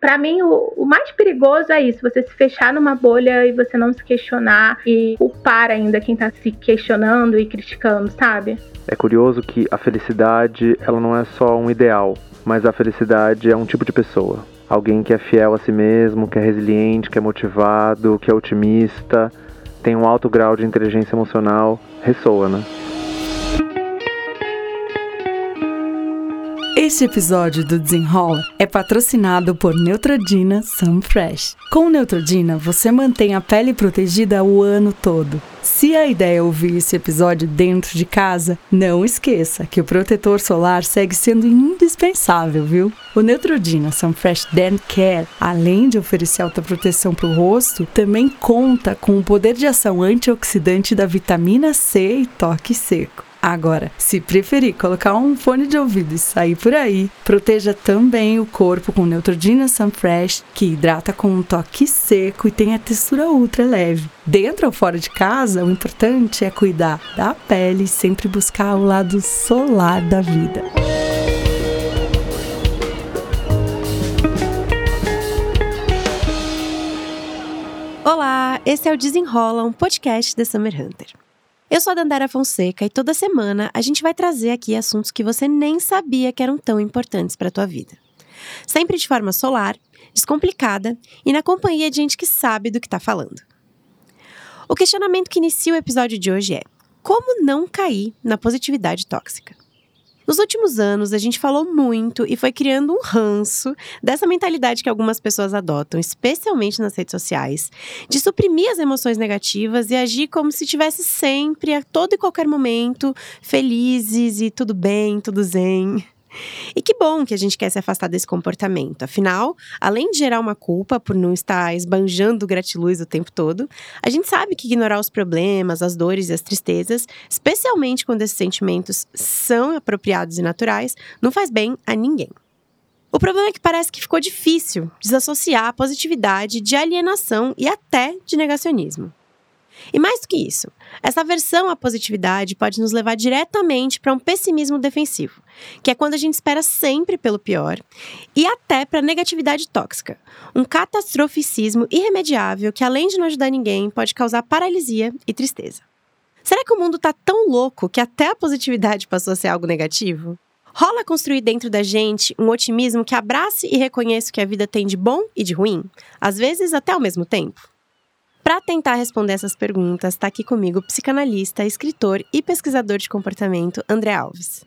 Para mim, o, o, mais perigoso é isso: você se fechar numa bolha e você não se questionar e culpar ainda quem tá se questionando e criticando, sabe? É curioso que a felicidade, ela não é só um ideal, mas a felicidade é um tipo de pessoa. Alguém que é fiel a si mesmo, que é resiliente, que é motivado, que é otimista, tem um alto grau de inteligência emocional, ressoa, né? Este episódio do Desenrola é patrocinado por Neutrodina Sunfresh. Com Neutrodina, você mantém a pele protegida o ano todo. Se a ideia é ouvir esse episódio dentro de casa, não esqueça que o protetor solar segue sendo indispensável, viu? O Neutrodina Sunfresh Dan Care, além de oferecer alta proteção para o rosto, também conta com o poder de ação antioxidante da vitamina C e toque seco. Agora, se preferir colocar um fone de ouvido e sair por aí, proteja também o corpo com Neutrogena Sunfresh, que hidrata com um toque seco e tem a textura ultra leve. Dentro ou fora de casa, o importante é cuidar da pele e sempre buscar o lado solar da vida. Olá, esse é o Desenrola, um podcast da Summer Hunter. Eu sou a Dandara Fonseca e toda semana a gente vai trazer aqui assuntos que você nem sabia que eram tão importantes para a tua vida. Sempre de forma solar, descomplicada e na companhia de gente que sabe do que está falando. O questionamento que inicia o episódio de hoje é: como não cair na positividade tóxica? Nos últimos anos, a gente falou muito e foi criando um ranço dessa mentalidade que algumas pessoas adotam, especialmente nas redes sociais, de suprimir as emoções negativas e agir como se tivesse sempre, a todo e qualquer momento, felizes e tudo bem, tudo zen. E que bom que a gente quer se afastar desse comportamento. Afinal, além de gerar uma culpa por não estar esbanjando gratiluz o tempo todo, a gente sabe que ignorar os problemas, as dores e as tristezas, especialmente quando esses sentimentos são apropriados e naturais, não faz bem a ninguém. O problema é que parece que ficou difícil desassociar a positividade de alienação e até de negacionismo. E mais do que isso, essa aversão à positividade pode nos levar diretamente para um pessimismo defensivo, que é quando a gente espera sempre pelo pior, e até para negatividade tóxica, um catastroficismo irremediável que, além de não ajudar ninguém, pode causar paralisia e tristeza. Será que o mundo está tão louco que até a positividade passou a ser algo negativo? Rola construir dentro da gente um otimismo que abrace e reconheça o que a vida tem de bom e de ruim, às vezes até ao mesmo tempo? Para tentar responder essas perguntas, está aqui comigo o psicanalista, escritor e pesquisador de comportamento André Alves.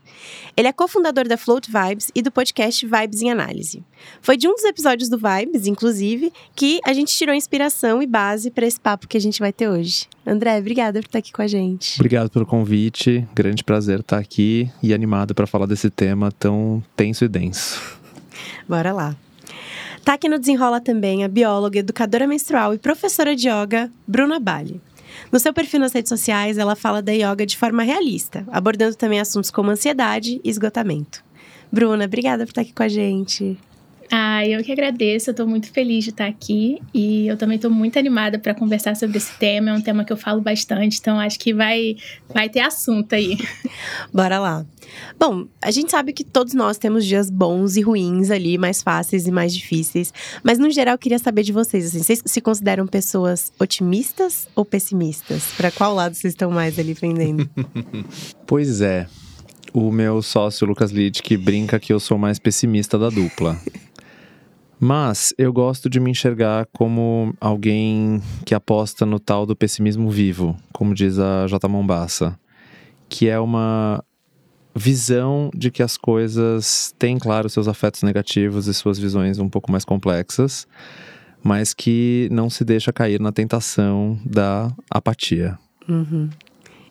Ele é cofundador da Float Vibes e do podcast Vibes em Análise. Foi de um dos episódios do Vibes, inclusive, que a gente tirou inspiração e base para esse papo que a gente vai ter hoje. André, obrigada por estar aqui com a gente. Obrigado pelo convite. Grande prazer estar aqui e animado para falar desse tema tão tenso e denso. Bora lá. Tá aqui no Desenrola também a bióloga, educadora menstrual e professora de yoga, Bruna Bali. No seu perfil nas redes sociais, ela fala da yoga de forma realista, abordando também assuntos como ansiedade e esgotamento. Bruna, obrigada por estar aqui com a gente. Ah, eu que agradeço, eu tô muito feliz de estar aqui e eu também tô muito animada para conversar sobre esse tema, é um tema que eu falo bastante, então acho que vai vai ter assunto aí. Bora lá. Bom, a gente sabe que todos nós temos dias bons e ruins ali, mais fáceis e mais difíceis, mas no geral eu queria saber de vocês, assim, vocês se consideram pessoas otimistas ou pessimistas? Para qual lado vocês estão mais ali pendendo? pois é. O meu sócio Lucas Lid que brinca que eu sou mais pessimista da dupla. Mas eu gosto de me enxergar como alguém que aposta no tal do pessimismo vivo, como diz a J. Mombassa, que é uma visão de que as coisas têm, claro, seus afetos negativos e suas visões um pouco mais complexas, mas que não se deixa cair na tentação da apatia. Uhum.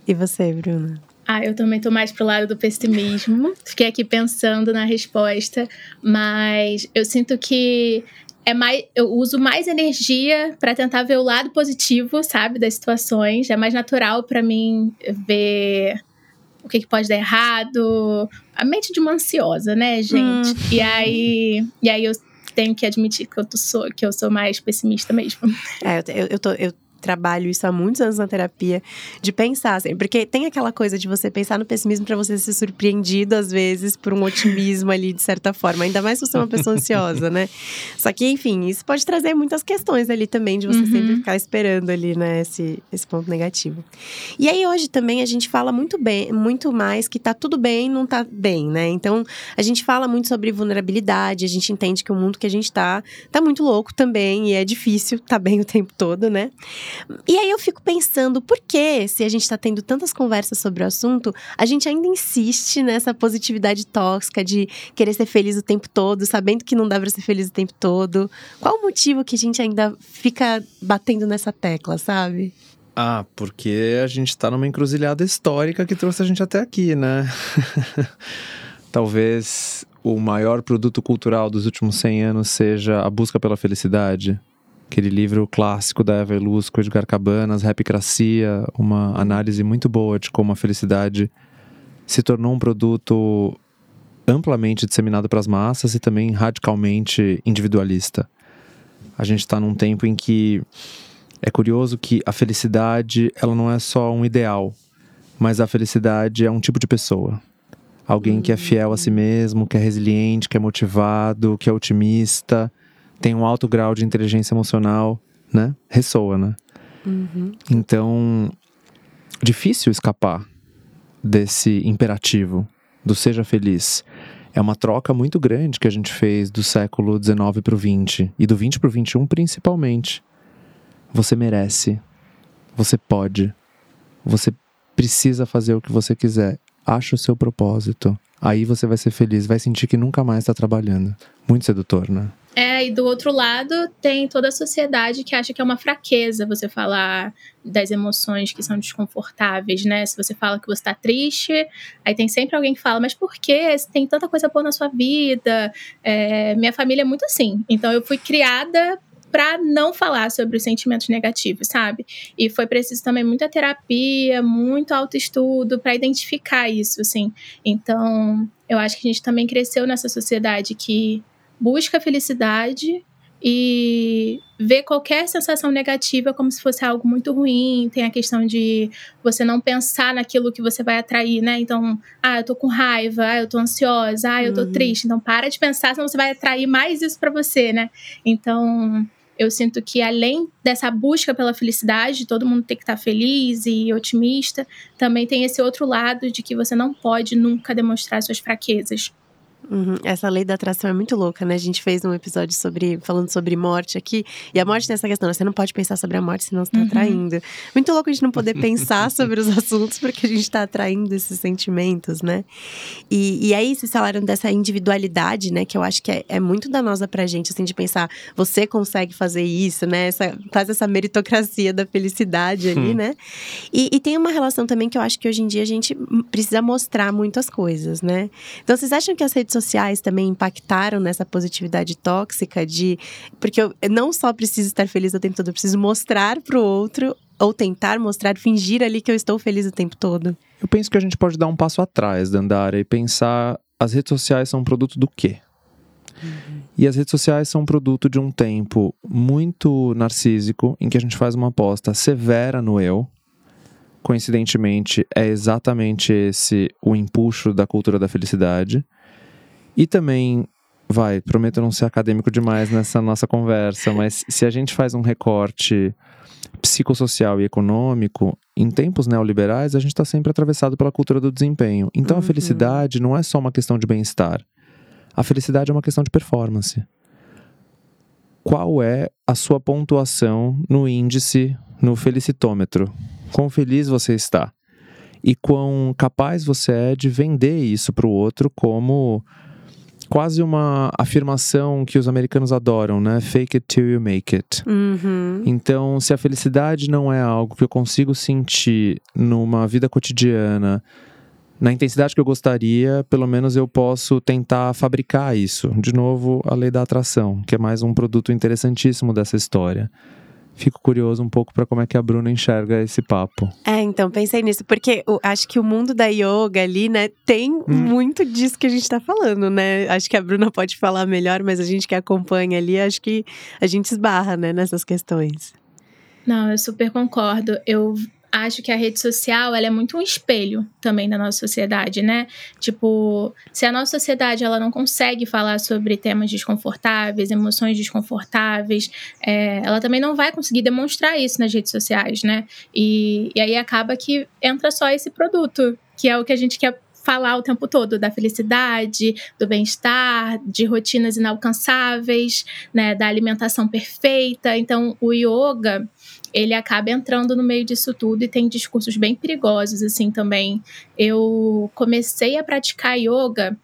E você, Bruna? Ah, eu também tô mais pro lado do pessimismo. Fiquei aqui pensando na resposta, mas eu sinto que é mais, eu uso mais energia para tentar ver o lado positivo, sabe, das situações. É mais natural para mim ver o que, que, pode dar errado. A mente de uma ansiosa, né, gente? Hum. E aí, e aí eu tenho que admitir que eu, tô, sou, que eu sou mais pessimista mesmo. É, eu, eu, tô, eu trabalho isso há muitos anos na terapia, de pensar, assim, porque tem aquela coisa de você pensar no pessimismo para você ser surpreendido, às vezes, por um otimismo ali, de certa forma. Ainda mais se você é uma pessoa ansiosa, né? Só que, enfim, isso pode trazer muitas questões ali também, de você uhum. sempre ficar esperando ali, né, esse, esse ponto negativo. E aí, hoje também, a gente fala muito bem, muito mais que tá tudo bem, não tá bem, né? Então, a gente fala muito sobre vulnerabilidade, a gente entende que o mundo que a gente tá, tá muito louco também, e é difícil tá bem o tempo todo, né? E aí eu fico pensando, por que, se a gente tá tendo tantas conversas sobre o assunto, a gente ainda insiste nessa positividade tóxica de querer ser feliz o tempo todo, sabendo que não dá pra ser feliz o tempo todo? Qual o motivo que a gente ainda fica batendo nessa tecla, sabe? Ah, porque a gente tá numa encruzilhada histórica que trouxe a gente até aqui, né? Talvez o maior produto cultural dos últimos 100 anos seja a busca pela felicidade. Aquele livro clássico da Eva com Edgar Cabanas, Rapicracia, uma análise muito boa de como a felicidade se tornou um produto amplamente disseminado para as massas e também radicalmente individualista. A gente está num tempo em que é curioso que a felicidade ela não é só um ideal, mas a felicidade é um tipo de pessoa. Alguém que é fiel a si mesmo, que é resiliente, que é motivado, que é otimista, tem um alto grau de inteligência emocional, né? Ressoa, né? Uhum. Então, difícil escapar desse imperativo do seja feliz. É uma troca muito grande que a gente fez do século XIX para o XX e do XX para o XXI principalmente. Você merece, você pode, você precisa fazer o que você quiser. Acha o seu propósito. Aí você vai ser feliz, vai sentir que nunca mais está trabalhando. Muito sedutor, né? É, e do outro lado tem toda a sociedade que acha que é uma fraqueza você falar das emoções que são desconfortáveis, né? Se você fala que você tá triste, aí tem sempre alguém que fala, mas por que? Tem tanta coisa boa na sua vida. É, minha família é muito assim. Então eu fui criada para não falar sobre os sentimentos negativos, sabe? E foi preciso também muita terapia, muito autoestudo para identificar isso, assim. Então, eu acho que a gente também cresceu nessa sociedade que busca a felicidade e vê qualquer sensação negativa como se fosse algo muito ruim. Tem a questão de você não pensar naquilo que você vai atrair, né? Então, ah, eu tô com raiva, ah, eu tô ansiosa, ah, eu tô uhum. triste. Então, para de pensar, senão você vai atrair mais isso para você, né? Então, eu sinto que além dessa busca pela felicidade, todo mundo tem que estar feliz e otimista, também tem esse outro lado de que você não pode nunca demonstrar suas fraquezas. Uhum. Essa lei da atração é muito louca, né? A gente fez um episódio sobre falando sobre morte aqui. E a morte tem essa questão, né? você não pode pensar sobre a morte senão você está uhum. atraindo. Muito louco a gente não poder pensar sobre os assuntos porque a gente está atraindo esses sentimentos, né? E, e aí vocês falaram dessa individualidade, né? Que eu acho que é, é muito danosa pra gente, assim, de pensar, você consegue fazer isso, né? Essa, faz essa meritocracia da felicidade ali, hum. né? E, e tem uma relação também que eu acho que hoje em dia a gente precisa mostrar muitas coisas, né? Então vocês acham que as redes sociais também impactaram nessa positividade tóxica de. Porque eu não só preciso estar feliz o tempo todo, eu preciso mostrar para o outro ou tentar mostrar, fingir ali que eu estou feliz o tempo todo. Eu penso que a gente pode dar um passo atrás, Dandara, e pensar: as redes sociais são produto do quê? Uhum. E as redes sociais são produto de um tempo muito narcísico, em que a gente faz uma aposta severa no eu. Coincidentemente, é exatamente esse o empuxo da cultura da felicidade. E também, vai, prometo não ser acadêmico demais nessa nossa conversa, mas se a gente faz um recorte psicossocial e econômico, em tempos neoliberais, a gente está sempre atravessado pela cultura do desempenho. Então uhum. a felicidade não é só uma questão de bem-estar. A felicidade é uma questão de performance. Qual é a sua pontuação no índice, no felicitômetro? Quão feliz você está? E quão capaz você é de vender isso para o outro como quase uma afirmação que os americanos adoram, né? Fake it till you make it. Uhum. Então, se a felicidade não é algo que eu consigo sentir numa vida cotidiana, na intensidade que eu gostaria, pelo menos eu posso tentar fabricar isso. De novo, a lei da atração, que é mais um produto interessantíssimo dessa história fico curioso um pouco para como é que a Bruna enxerga esse papo. É, então pensei nisso, porque eu acho que o mundo da yoga ali, né, tem hum. muito disso que a gente tá falando, né? Acho que a Bruna pode falar melhor, mas a gente que acompanha ali, acho que a gente esbarra, né, nessas questões. Não, eu super concordo. Eu acho que a rede social ela é muito um espelho também da nossa sociedade, né? Tipo, se a nossa sociedade ela não consegue falar sobre temas desconfortáveis, emoções desconfortáveis, é, ela também não vai conseguir demonstrar isso nas redes sociais, né? E, e aí acaba que entra só esse produto, que é o que a gente quer falar o tempo todo da felicidade, do bem-estar, de rotinas inalcançáveis, né, da alimentação perfeita. Então, o yoga ele acaba entrando no meio disso tudo e tem discursos bem perigosos assim também. Eu comecei a praticar yoga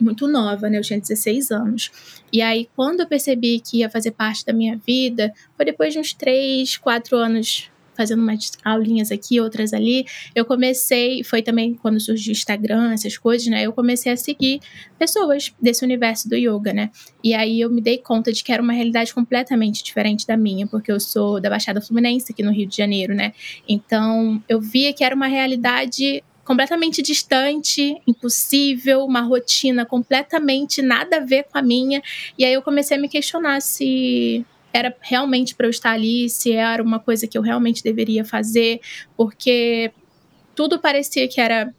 muito nova, né? Eu tinha 16 anos. E aí, quando eu percebi que ia fazer parte da minha vida, foi depois de uns 3, 4 anos fazendo umas aulinhas aqui, outras ali, eu comecei, foi também quando surgiu o Instagram, essas coisas, né? Eu comecei a seguir pessoas desse universo do yoga, né? E aí eu me dei conta de que era uma realidade completamente diferente da minha, porque eu sou da Baixada Fluminense, aqui no Rio de Janeiro, né? Então eu via que era uma realidade completamente distante, impossível, uma rotina completamente nada a ver com a minha. E aí eu comecei a me questionar se era realmente para eu estar ali, se era uma coisa que eu realmente deveria fazer, porque tudo parecia que era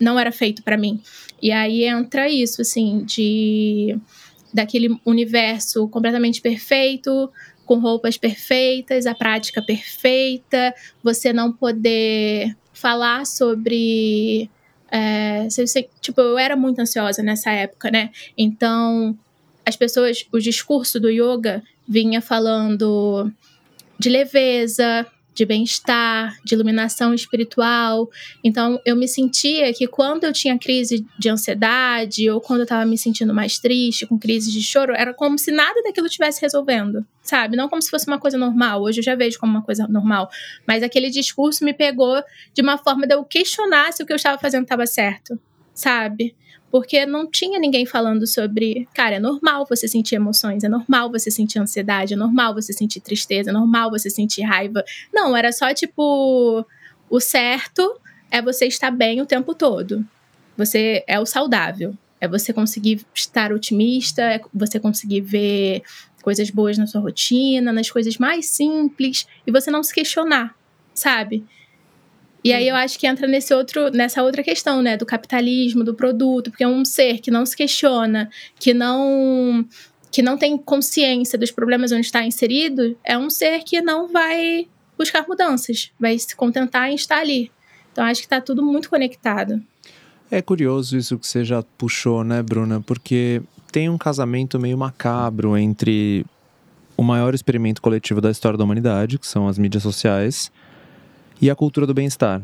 não era feito para mim. E aí entra isso assim de daquele universo completamente perfeito, com roupas perfeitas, a prática perfeita, você não poder falar sobre é, tipo, eu era muito ansiosa nessa época, né? Então, as pessoas, o discurso do yoga vinha falando de leveza, de bem-estar, de iluminação espiritual. Então, eu me sentia que quando eu tinha crise de ansiedade ou quando eu estava me sentindo mais triste, com crise de choro, era como se nada daquilo estivesse resolvendo, sabe? Não como se fosse uma coisa normal. Hoje eu já vejo como uma coisa normal. Mas aquele discurso me pegou de uma forma de eu questionar se o que eu estava fazendo estava certo, sabe? Porque não tinha ninguém falando sobre, cara, é normal você sentir emoções, é normal você sentir ansiedade, é normal você sentir tristeza, é normal você sentir raiva. Não, era só tipo, o certo é você estar bem o tempo todo. Você é o saudável. É você conseguir estar otimista, é você conseguir ver coisas boas na sua rotina, nas coisas mais simples, e você não se questionar, sabe? E aí eu acho que entra nesse outro, nessa outra questão, né, do capitalismo, do produto, porque é um ser que não se questiona, que não que não tem consciência dos problemas onde está inserido, é um ser que não vai buscar mudanças, vai se contentar em estar ali. Então acho que está tudo muito conectado. É curioso isso que você já puxou, né, Bruna? Porque tem um casamento meio macabro entre o maior experimento coletivo da história da humanidade, que são as mídias sociais, e a cultura do bem-estar.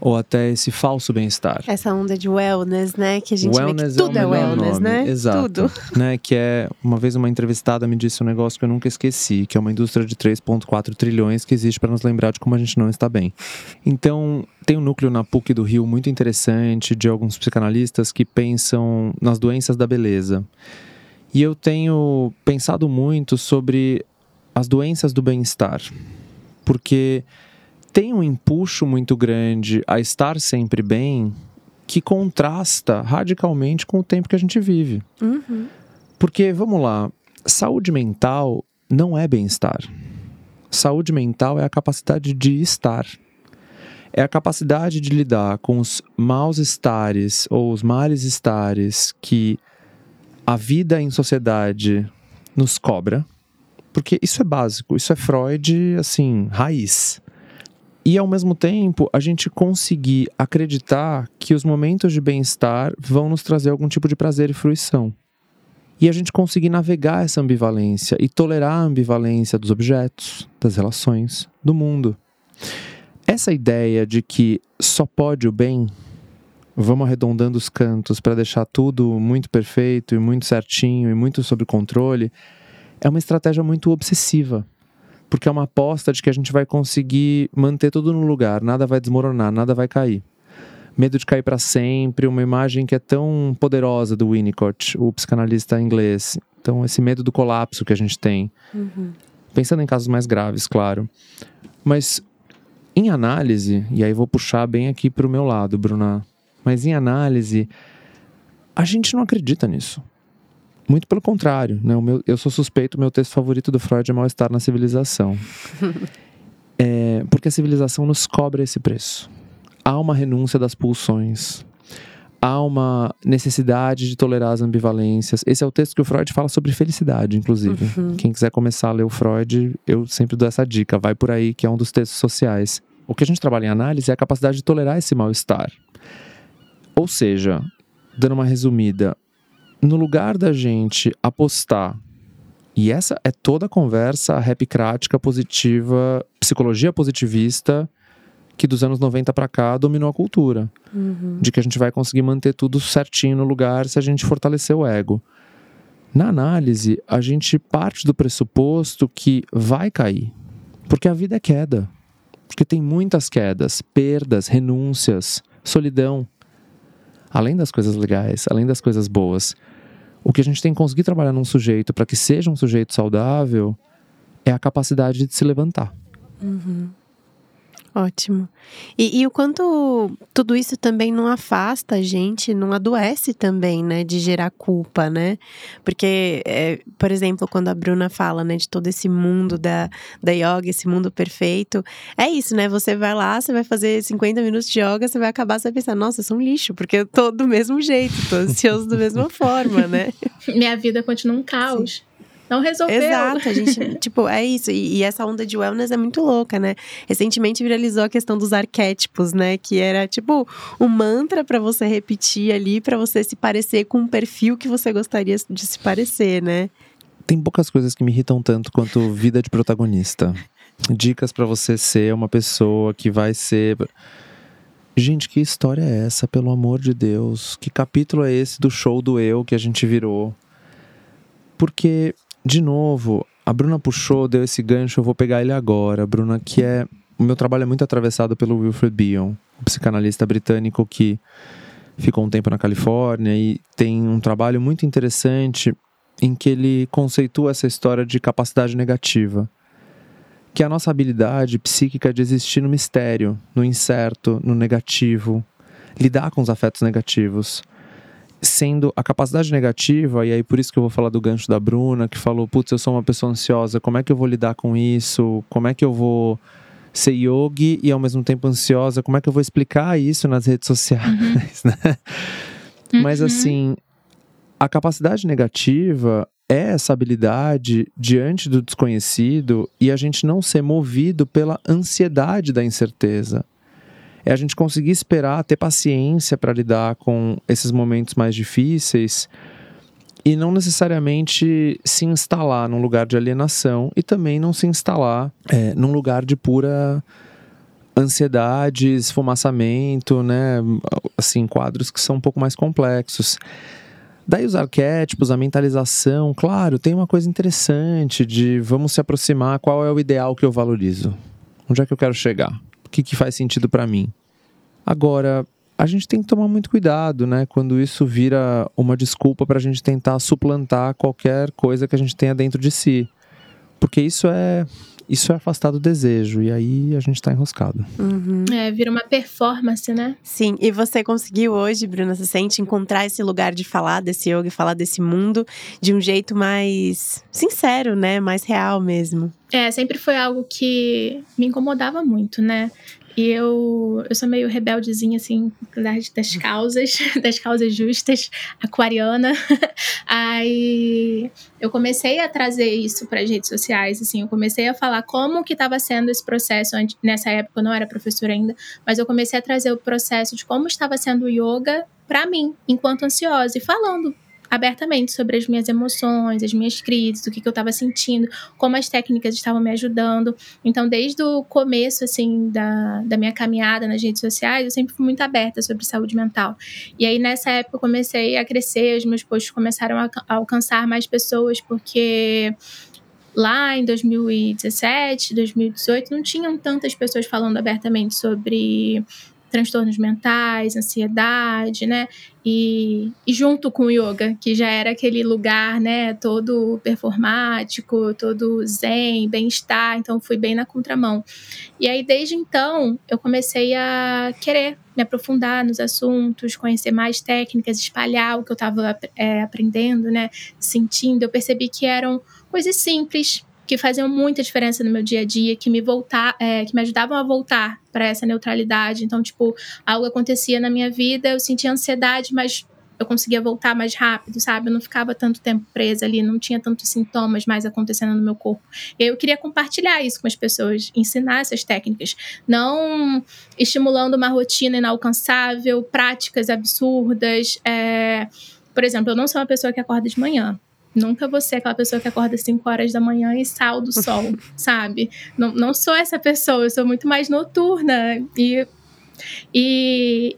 Ou até esse falso bem-estar. Essa onda de wellness, né? Que a gente wellness vê que tudo é, é wellness, nome. né? Exato. Tudo. Né? Que é, uma vez uma entrevistada me disse um negócio que eu nunca esqueci, que é uma indústria de 3,4 trilhões que existe para nos lembrar de como a gente não está bem. Então, tem um núcleo na PUC do Rio muito interessante de alguns psicanalistas que pensam nas doenças da beleza. E eu tenho pensado muito sobre as doenças do bem-estar. Porque tem um empuxo muito grande a estar sempre bem que contrasta radicalmente com o tempo que a gente vive. Uhum. Porque, vamos lá, saúde mental não é bem-estar. Saúde mental é a capacidade de estar. É a capacidade de lidar com os maus estares ou os males estares que a vida em sociedade nos cobra. Porque isso é básico, isso é Freud, assim, raiz. E ao mesmo tempo, a gente conseguir acreditar que os momentos de bem-estar vão nos trazer algum tipo de prazer e fruição. E a gente conseguir navegar essa ambivalência e tolerar a ambivalência dos objetos, das relações, do mundo. Essa ideia de que só pode o bem, vamos arredondando os cantos para deixar tudo muito perfeito e muito certinho e muito sob controle, é uma estratégia muito obsessiva porque é uma aposta de que a gente vai conseguir manter tudo no lugar, nada vai desmoronar, nada vai cair. Medo de cair para sempre, uma imagem que é tão poderosa do Winnicott, o psicanalista inglês. Então, esse medo do colapso que a gente tem. Uhum. Pensando em casos mais graves, claro. Mas, em análise, e aí vou puxar bem aqui para o meu lado, Bruna, mas em análise, a gente não acredita nisso. Muito pelo contrário, né? Meu, eu sou suspeito, meu texto favorito do Freud é Mal-Estar na Civilização. é, porque a civilização nos cobra esse preço. Há uma renúncia das pulsões. Há uma necessidade de tolerar as ambivalências. Esse é o texto que o Freud fala sobre felicidade, inclusive. Uhum. Quem quiser começar a ler o Freud, eu sempre dou essa dica. Vai por aí, que é um dos textos sociais. O que a gente trabalha em análise é a capacidade de tolerar esse mal-estar. Ou seja, dando uma resumida, no lugar da gente apostar, e essa é toda a conversa rapcrática positiva, psicologia positivista, que dos anos 90 para cá dominou a cultura. Uhum. De que a gente vai conseguir manter tudo certinho no lugar se a gente fortalecer o ego. Na análise, a gente parte do pressuposto que vai cair. Porque a vida é queda. Porque tem muitas quedas, perdas, renúncias, solidão. Além das coisas legais, além das coisas boas. O que a gente tem que conseguir trabalhar num sujeito para que seja um sujeito saudável é a capacidade de se levantar. Uhum. Ótimo. E, e, o quanto tudo isso também não afasta a gente, não adoece também, né, de gerar culpa, né? Porque, é, por exemplo, quando a Bruna fala, né, de todo esse mundo da, da yoga, esse mundo perfeito, é isso, né? Você vai lá, você vai fazer 50 minutos de yoga, você vai acabar, você vai pensar, nossa, eu sou um lixo, porque eu tô do mesmo jeito, tô ansioso da mesma forma, né? Minha vida continua um caos. Sim. Não resolveu. Exato, a gente, tipo, é isso. E, e, essa onda de wellness é muito louca, né? Recentemente viralizou a questão dos arquétipos, né? Que era, tipo, um mantra para você repetir ali, para você se parecer com um perfil que você gostaria de se parecer, né? Tem poucas coisas que me irritam tanto quanto vida de protagonista. Dicas para você ser uma pessoa que vai ser. Gente, que história é essa, pelo amor de Deus? Que capítulo é esse do show do eu que a gente virou? Porque de novo, a Bruna puxou, deu esse gancho, eu vou pegar ele agora. Bruna, que é. O meu trabalho é muito atravessado pelo Wilfred Bion, o psicanalista britânico que ficou um tempo na Califórnia e tem um trabalho muito interessante em que ele conceitua essa história de capacidade negativa, que é a nossa habilidade psíquica de existir no mistério, no incerto, no negativo, lidar com os afetos negativos sendo a capacidade negativa, e aí por isso que eu vou falar do gancho da Bruna, que falou: putz, eu sou uma pessoa ansiosa, como é que eu vou lidar com isso? Como é que eu vou ser yogi e ao mesmo tempo ansiosa? Como é que eu vou explicar isso nas redes sociais? Uhum. Né? Uhum. Mas assim, a capacidade negativa é essa habilidade diante do desconhecido e a gente não ser movido pela ansiedade da incerteza é a gente conseguir esperar, ter paciência para lidar com esses momentos mais difíceis e não necessariamente se instalar num lugar de alienação e também não se instalar é, num lugar de pura ansiedade, esfumaçamento, né? Assim, quadros que são um pouco mais complexos. Daí os arquétipos, a mentalização, claro, tem uma coisa interessante de vamos se aproximar, qual é o ideal que eu valorizo? Onde é que eu quero chegar? Que, que faz sentido para mim. Agora, a gente tem que tomar muito cuidado, né? Quando isso vira uma desculpa para a gente tentar suplantar qualquer coisa que a gente tenha dentro de si. Porque isso é isso é afastar do desejo e aí a gente tá enroscado. Uhum. É, vira uma performance, né? Sim, e você conseguiu hoje, Bruna, se sente encontrar esse lugar de falar desse yoga e falar desse mundo de um jeito mais sincero, né? Mais real mesmo. É, sempre foi algo que me incomodava muito, né? E eu, eu sou meio rebeldezinha, assim, das, das causas, das causas justas, aquariana. Aí eu comecei a trazer isso para as redes sociais, assim, eu comecei a falar como que estava sendo esse processo. Nessa época eu não era professora ainda, mas eu comecei a trazer o processo de como estava sendo o yoga para mim, enquanto ansiosa, e falando abertamente sobre as minhas emoções, as minhas crises, o que, que eu estava sentindo, como as técnicas estavam me ajudando. Então, desde o começo, assim, da, da minha caminhada nas redes sociais, eu sempre fui muito aberta sobre saúde mental. E aí, nessa época, eu comecei a crescer, os meus posts começaram a, a alcançar mais pessoas, porque lá em 2017, 2018, não tinham tantas pessoas falando abertamente sobre transtornos mentais, ansiedade, né? E, e, junto com o yoga, que já era aquele lugar, né, todo performático, todo zen, bem-estar, então fui bem na contramão. E aí desde então eu comecei a querer me aprofundar nos assuntos, conhecer mais técnicas, espalhar o que eu estava é, aprendendo, né, sentindo. Eu percebi que eram coisas simples, que faziam muita diferença no meu dia a dia, que me voltar, é, que me ajudavam a voltar para essa neutralidade. Então, tipo, algo acontecia na minha vida, eu sentia ansiedade, mas eu conseguia voltar mais rápido, sabe? Eu não ficava tanto tempo presa ali, não tinha tantos sintomas mais acontecendo no meu corpo. E eu queria compartilhar isso com as pessoas, ensinar essas técnicas, não estimulando uma rotina inalcançável, práticas absurdas. É... Por exemplo, eu não sou uma pessoa que acorda de manhã. Nunca vou ser aquela pessoa que acorda às 5 horas da manhã e sal do sol, sabe? Não, não sou essa pessoa, eu sou muito mais noturna. E, e,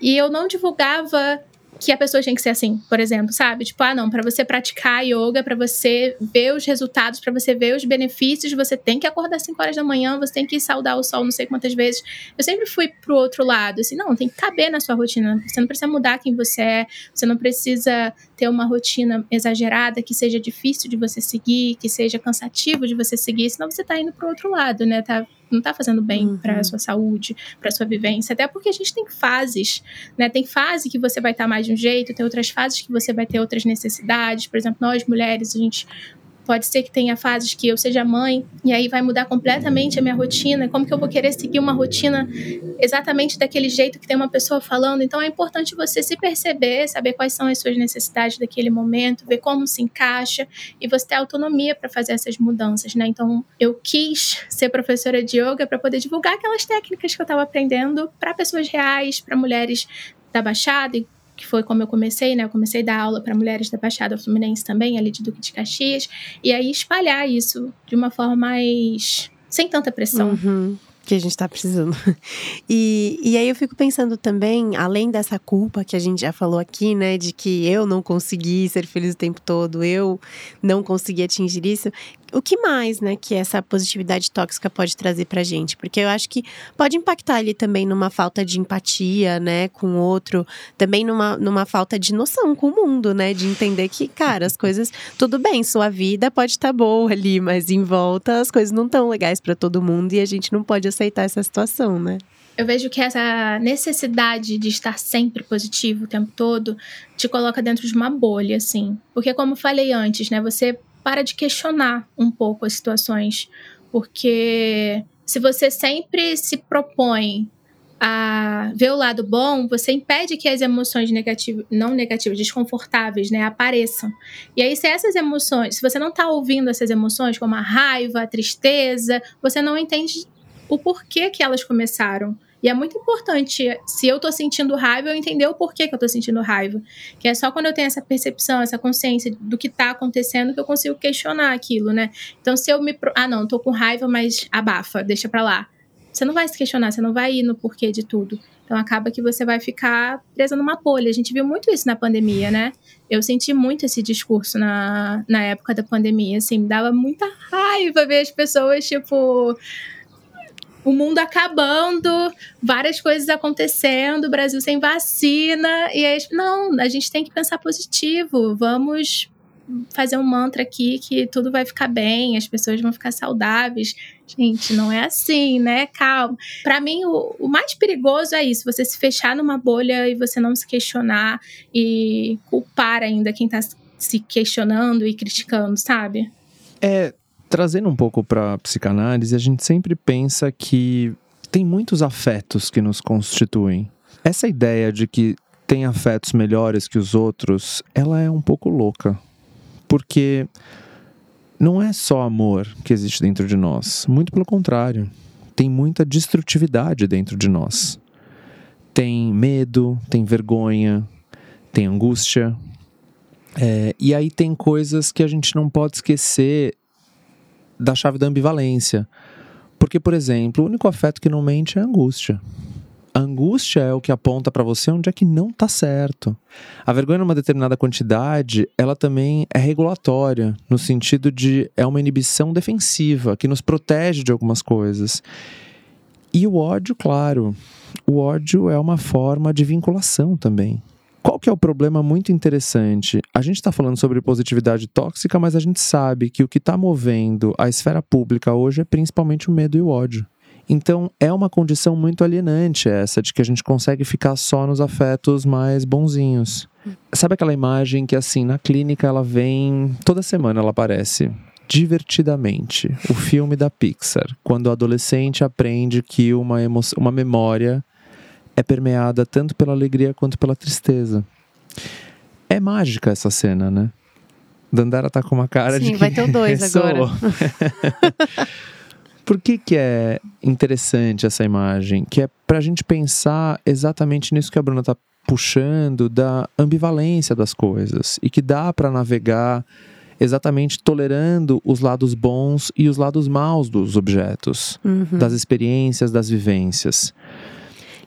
e eu não divulgava que a pessoa tinha que ser assim, por exemplo, sabe? Tipo, ah, não, para você praticar yoga, para você ver os resultados, para você ver os benefícios, você tem que acordar às 5 horas da manhã, você tem que saudar o sol não sei quantas vezes. Eu sempre fui pro outro lado, assim, não, tem que caber na sua rotina. Você não precisa mudar quem você é, você não precisa ter uma rotina exagerada que seja difícil de você seguir, que seja cansativo de você seguir, senão você tá indo pro outro lado, né? Tá não tá fazendo bem uhum. para sua saúde, para sua vivência, até porque a gente tem fases, né? Tem fase que você vai estar tá mais de um jeito, tem outras fases que você vai ter outras necessidades. Por exemplo, nós mulheres, a gente Pode ser que tenha fases que eu seja mãe e aí vai mudar completamente a minha rotina. Como que eu vou querer seguir uma rotina exatamente daquele jeito que tem uma pessoa falando? Então é importante você se perceber, saber quais são as suas necessidades daquele momento, ver como se encaixa e você ter autonomia para fazer essas mudanças, né? Então eu quis ser professora de yoga para poder divulgar aquelas técnicas que eu estava aprendendo para pessoas reais, para mulheres da Baixada e que foi como eu comecei, né? Eu comecei a dar aula para mulheres da Baixada Fluminense também, ali de Duque de Caxias, e aí espalhar isso de uma forma mais. sem tanta pressão. Uhum que a gente está precisando. E, e aí eu fico pensando também, além dessa culpa que a gente já falou aqui, né, de que eu não consegui ser feliz o tempo todo, eu não consegui atingir isso, o que mais, né, que essa positividade tóxica pode trazer pra gente? Porque eu acho que pode impactar ali também numa falta de empatia, né, com o outro, também numa, numa falta de noção com o mundo, né, de entender que, cara, as coisas, tudo bem, sua vida pode estar tá boa ali, mas em volta as coisas não estão legais para todo mundo e a gente não pode aceitar essa situação, né? Eu vejo que essa necessidade de estar sempre positivo o tempo todo te coloca dentro de uma bolha, assim. Porque, como falei antes, né? Você para de questionar um pouco as situações, porque se você sempre se propõe a ver o lado bom, você impede que as emoções negativas, não negativas, desconfortáveis, né, apareçam. E aí, se essas emoções, se você não está ouvindo essas emoções, como a raiva, a tristeza, você não entende o porquê que elas começaram. E é muito importante, se eu tô sentindo raiva, eu entender o porquê que eu tô sentindo raiva. Que é só quando eu tenho essa percepção, essa consciência do que tá acontecendo que eu consigo questionar aquilo, né? Então, se eu me. Ah, não, tô com raiva, mas abafa, deixa pra lá. Você não vai se questionar, você não vai ir no porquê de tudo. Então acaba que você vai ficar presa numa bolha. A gente viu muito isso na pandemia, né? Eu senti muito esse discurso na, na época da pandemia, assim, me dava muita raiva ver as pessoas, tipo, o mundo acabando, várias coisas acontecendo, o Brasil sem vacina, e aí, não, a gente tem que pensar positivo, vamos fazer um mantra aqui que tudo vai ficar bem, as pessoas vão ficar saudáveis. Gente, não é assim, né? Calma. Para mim, o, o, mais perigoso é isso: você se fechar numa bolha e você não se questionar e culpar ainda quem tá se questionando e criticando, sabe? É, Trazendo um pouco para psicanálise, a gente sempre pensa que tem muitos afetos que nos constituem. Essa ideia de que tem afetos melhores que os outros, ela é um pouco louca. Porque não é só amor que existe dentro de nós, muito pelo contrário. Tem muita destrutividade dentro de nós. Tem medo, tem vergonha, tem angústia. É, e aí tem coisas que a gente não pode esquecer da chave da ambivalência. Porque, por exemplo, o único afeto que não mente é a angústia. A angústia é o que aponta para você onde é que não está certo. A vergonha numa determinada quantidade, ela também é regulatória, no sentido de é uma inibição defensiva que nos protege de algumas coisas. E o ódio, claro, o ódio é uma forma de vinculação também. Qual que é o problema muito interessante? A gente está falando sobre positividade tóxica, mas a gente sabe que o que está movendo a esfera pública hoje é principalmente o medo e o ódio. Então é uma condição muito alienante essa de que a gente consegue ficar só nos afetos mais bonzinhos. Sabe aquela imagem que assim na clínica ela vem toda semana ela aparece divertidamente, o filme da Pixar, quando o adolescente aprende que uma uma memória é permeada tanto pela alegria quanto pela tristeza. É mágica essa cena, né? Dandara tá com uma cara Sim, de. que vai ter o dois agora. Por que, que é interessante essa imagem? Que é pra gente pensar exatamente nisso que a Bruna tá puxando, da ambivalência das coisas. E que dá para navegar exatamente tolerando os lados bons e os lados maus dos objetos, Uhum. das experiências, das vivências.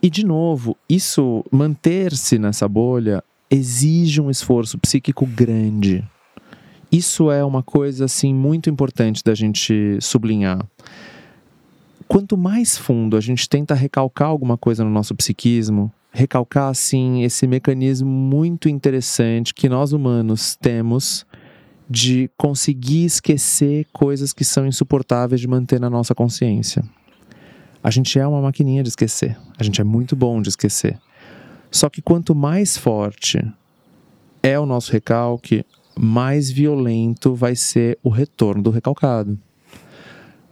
E, de novo, isso, manter-se nessa bolha, exige um esforço psíquico grande. Isso é uma coisa, assim, muito importante da gente sublinhar. Quanto mais fundo a gente tenta recalcar alguma coisa no nosso psiquismo, recalcar, assim, esse mecanismo muito interessante que nós humanos temos de conseguir esquecer coisas que são insuportáveis de manter na nossa consciência. A gente é uma maquininha de esquecer. A gente é muito bom de esquecer. Só que quanto mais forte é o nosso recalque, mais violento vai ser o retorno do recalcado.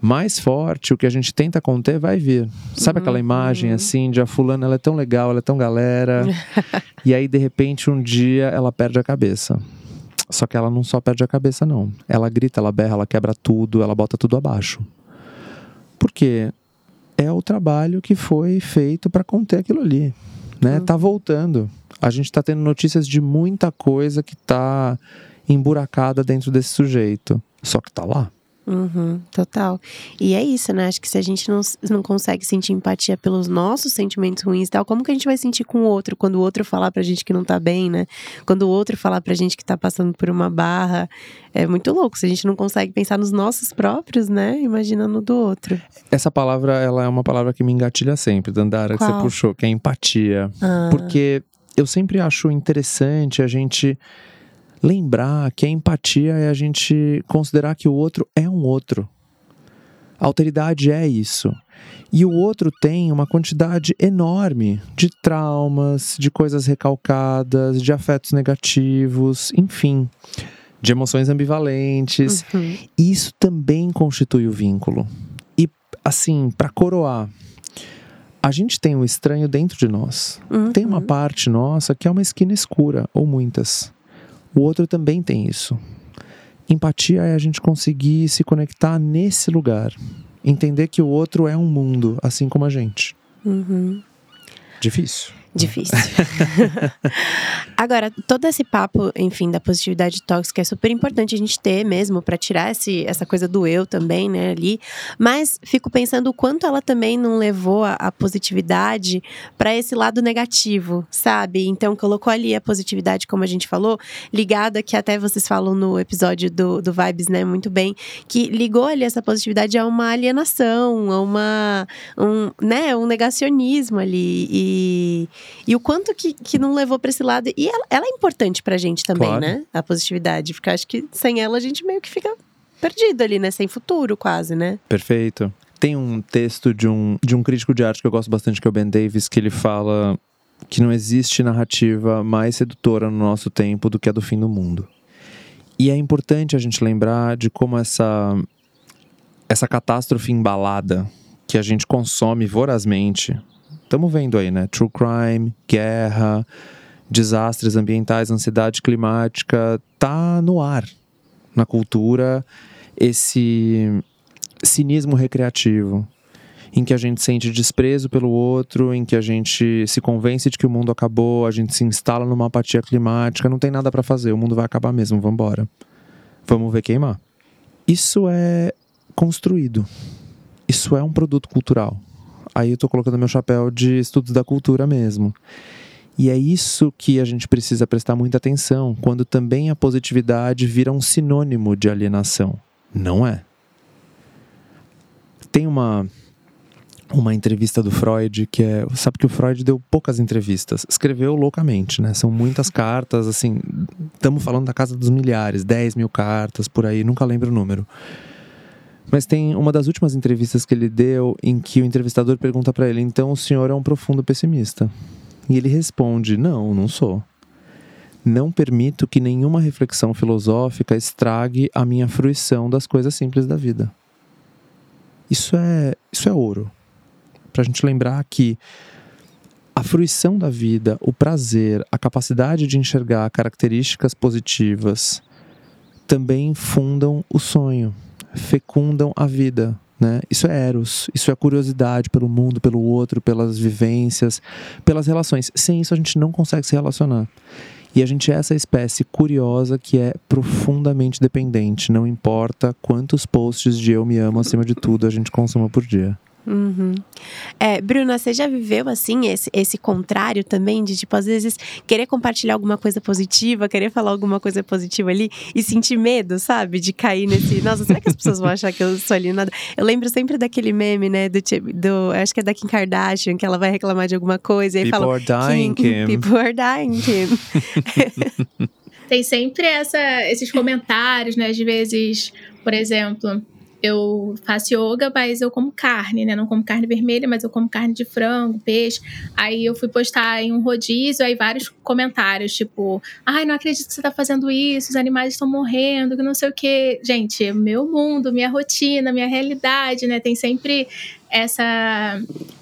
Mais forte o que a gente tenta conter vai vir. Sabe aquela imagem assim de a fulana ela é tão legal, ela é tão galera, e aí de repente um dia ela perde a cabeça. Só que ela não só perde a cabeça não. Ela grita, ela berra, ela quebra tudo, ela bota tudo abaixo. Por quê? É o trabalho que foi feito para conter aquilo ali, né? Tá voltando. A gente está tendo notícias de muita coisa que tá emburacada dentro desse sujeito. Só que tá lá. Uhum, total. E é isso, né? Acho que se a gente não, não consegue sentir empatia pelos nossos sentimentos ruins e tal, como que a gente vai sentir com o outro? Quando o outro falar pra gente que não tá bem, né? Quando o outro falar pra gente que tá passando por uma barra. É muito louco. Se a gente não consegue pensar nos nossos próprios, né? Imagina no do outro. Essa palavra, ela é uma palavra que me engatilha sempre, Dandara, que você Qual? puxou, que é empatia. Ah, Porque eu sempre acho interessante a gente lembrar que a empatia é a gente considerar que o outro é um outro. A alteridade é isso. E o outro tem uma quantidade enorme de traumas, de coisas recalcadas, de afetos negativos, enfim, de emoções ambivalentes. uhum, Isso também constitui o vínculo. E, assim, para coroar, a gente tem o estranho dentro de nós. uhum. Tem uma parte nossa que é uma esquina escura, ou muitas. O outro também tem isso. Empatia é a gente conseguir se conectar nesse lugar. Entender que o outro é um mundo, assim como a gente. Uhum. Difícil. Difícil. Agora, todo esse papo, enfim, da positividade tóxica é super importante a gente ter mesmo para tirar esse, essa coisa do eu também, né, ali. Mas fico pensando o quanto ela também não levou a, a positividade para esse lado negativo, sabe? Então colocou ali a positividade, como a gente falou, ligada que até vocês falam no episódio do, do Vibes, né, muito bem, que ligou ali essa positividade a uma alienação, a uma, um, né, um negacionismo ali e e o quanto que, que não levou pra esse lado. E ela, ela é importante pra gente também, Claro. né? A positividade. Porque eu acho que sem ela a gente meio que fica perdido ali, né? Sem futuro, quase, né? Perfeito. Tem um texto de um, de um crítico de arte que eu gosto bastante, que é o Ben Davis, que ele fala que não existe narrativa mais sedutora no nosso tempo do que a do fim do mundo. E é importante a gente lembrar de como essa, essa catástrofe embalada que a gente consome vorazmente. Estamos vendo aí, né? True crime, guerra, desastres ambientais, ansiedade climática, tá no ar na cultura esse cinismo recreativo, em que a gente sente desprezo pelo outro, em que a gente se convence de que o mundo acabou, a gente se instala numa apatia climática, não tem nada para fazer, o mundo vai acabar mesmo, vamos embora. Vamos ver queimar. Isso é construído. Isso é um produto cultural. Aí eu tô colocando meu chapéu de estudos da cultura mesmo. E é isso que a gente precisa prestar muita atenção, quando também a positividade vira um sinônimo de alienação. Não é. Tem uma uma entrevista do Freud, que é. Sabe que o Freud deu poucas entrevistas. Escreveu loucamente, né? São muitas cartas, assim. Estamos falando da casa dos milhares, 10 mil cartas por aí, nunca lembro o número. Mas tem uma das últimas entrevistas que ele deu em que o entrevistador pergunta para ele: então o senhor é um profundo pessimista? E ele responde: não, não sou. Não permito que nenhuma reflexão filosófica estrague a minha fruição das coisas simples da vida. Isso é, isso é ouro. Para a gente lembrar que a fruição da vida, o prazer, a capacidade de enxergar características positivas também fundam o sonho, fecundam a vida. Né? Isso é eros, isso é curiosidade pelo mundo, pelo outro, pelas vivências, pelas relações. Sem isso a gente não consegue se relacionar. E a gente é essa espécie curiosa que é profundamente dependente, não importa quantos posts de eu me amo acima de tudo a gente consuma por dia. Uhum. É, Bruna, você já viveu assim esse, esse contrário também de tipo às vezes querer compartilhar alguma coisa positiva, querer falar alguma coisa positiva ali e sentir medo, sabe, de cair nesse. Nossa, será que as pessoas vão achar que eu sou ali nada? Eu lembro sempre daquele meme, né, do, do acho que é da Kim Kardashian que ela vai reclamar de alguma coisa e aí people fala are dying, Kim. People are dying, Kim. Tem sempre essa, esses comentários, né? Às vezes, por exemplo, eu faço yoga, mas eu como carne, né? Não como carne vermelha, mas eu como carne de frango, peixe. Aí eu fui postar em um rodízio, aí vários comentários, tipo, ai, não acredito que você tá fazendo isso, os animais estão morrendo, que não sei o quê. Gente, meu mundo, minha rotina, minha realidade, né? Tem sempre essa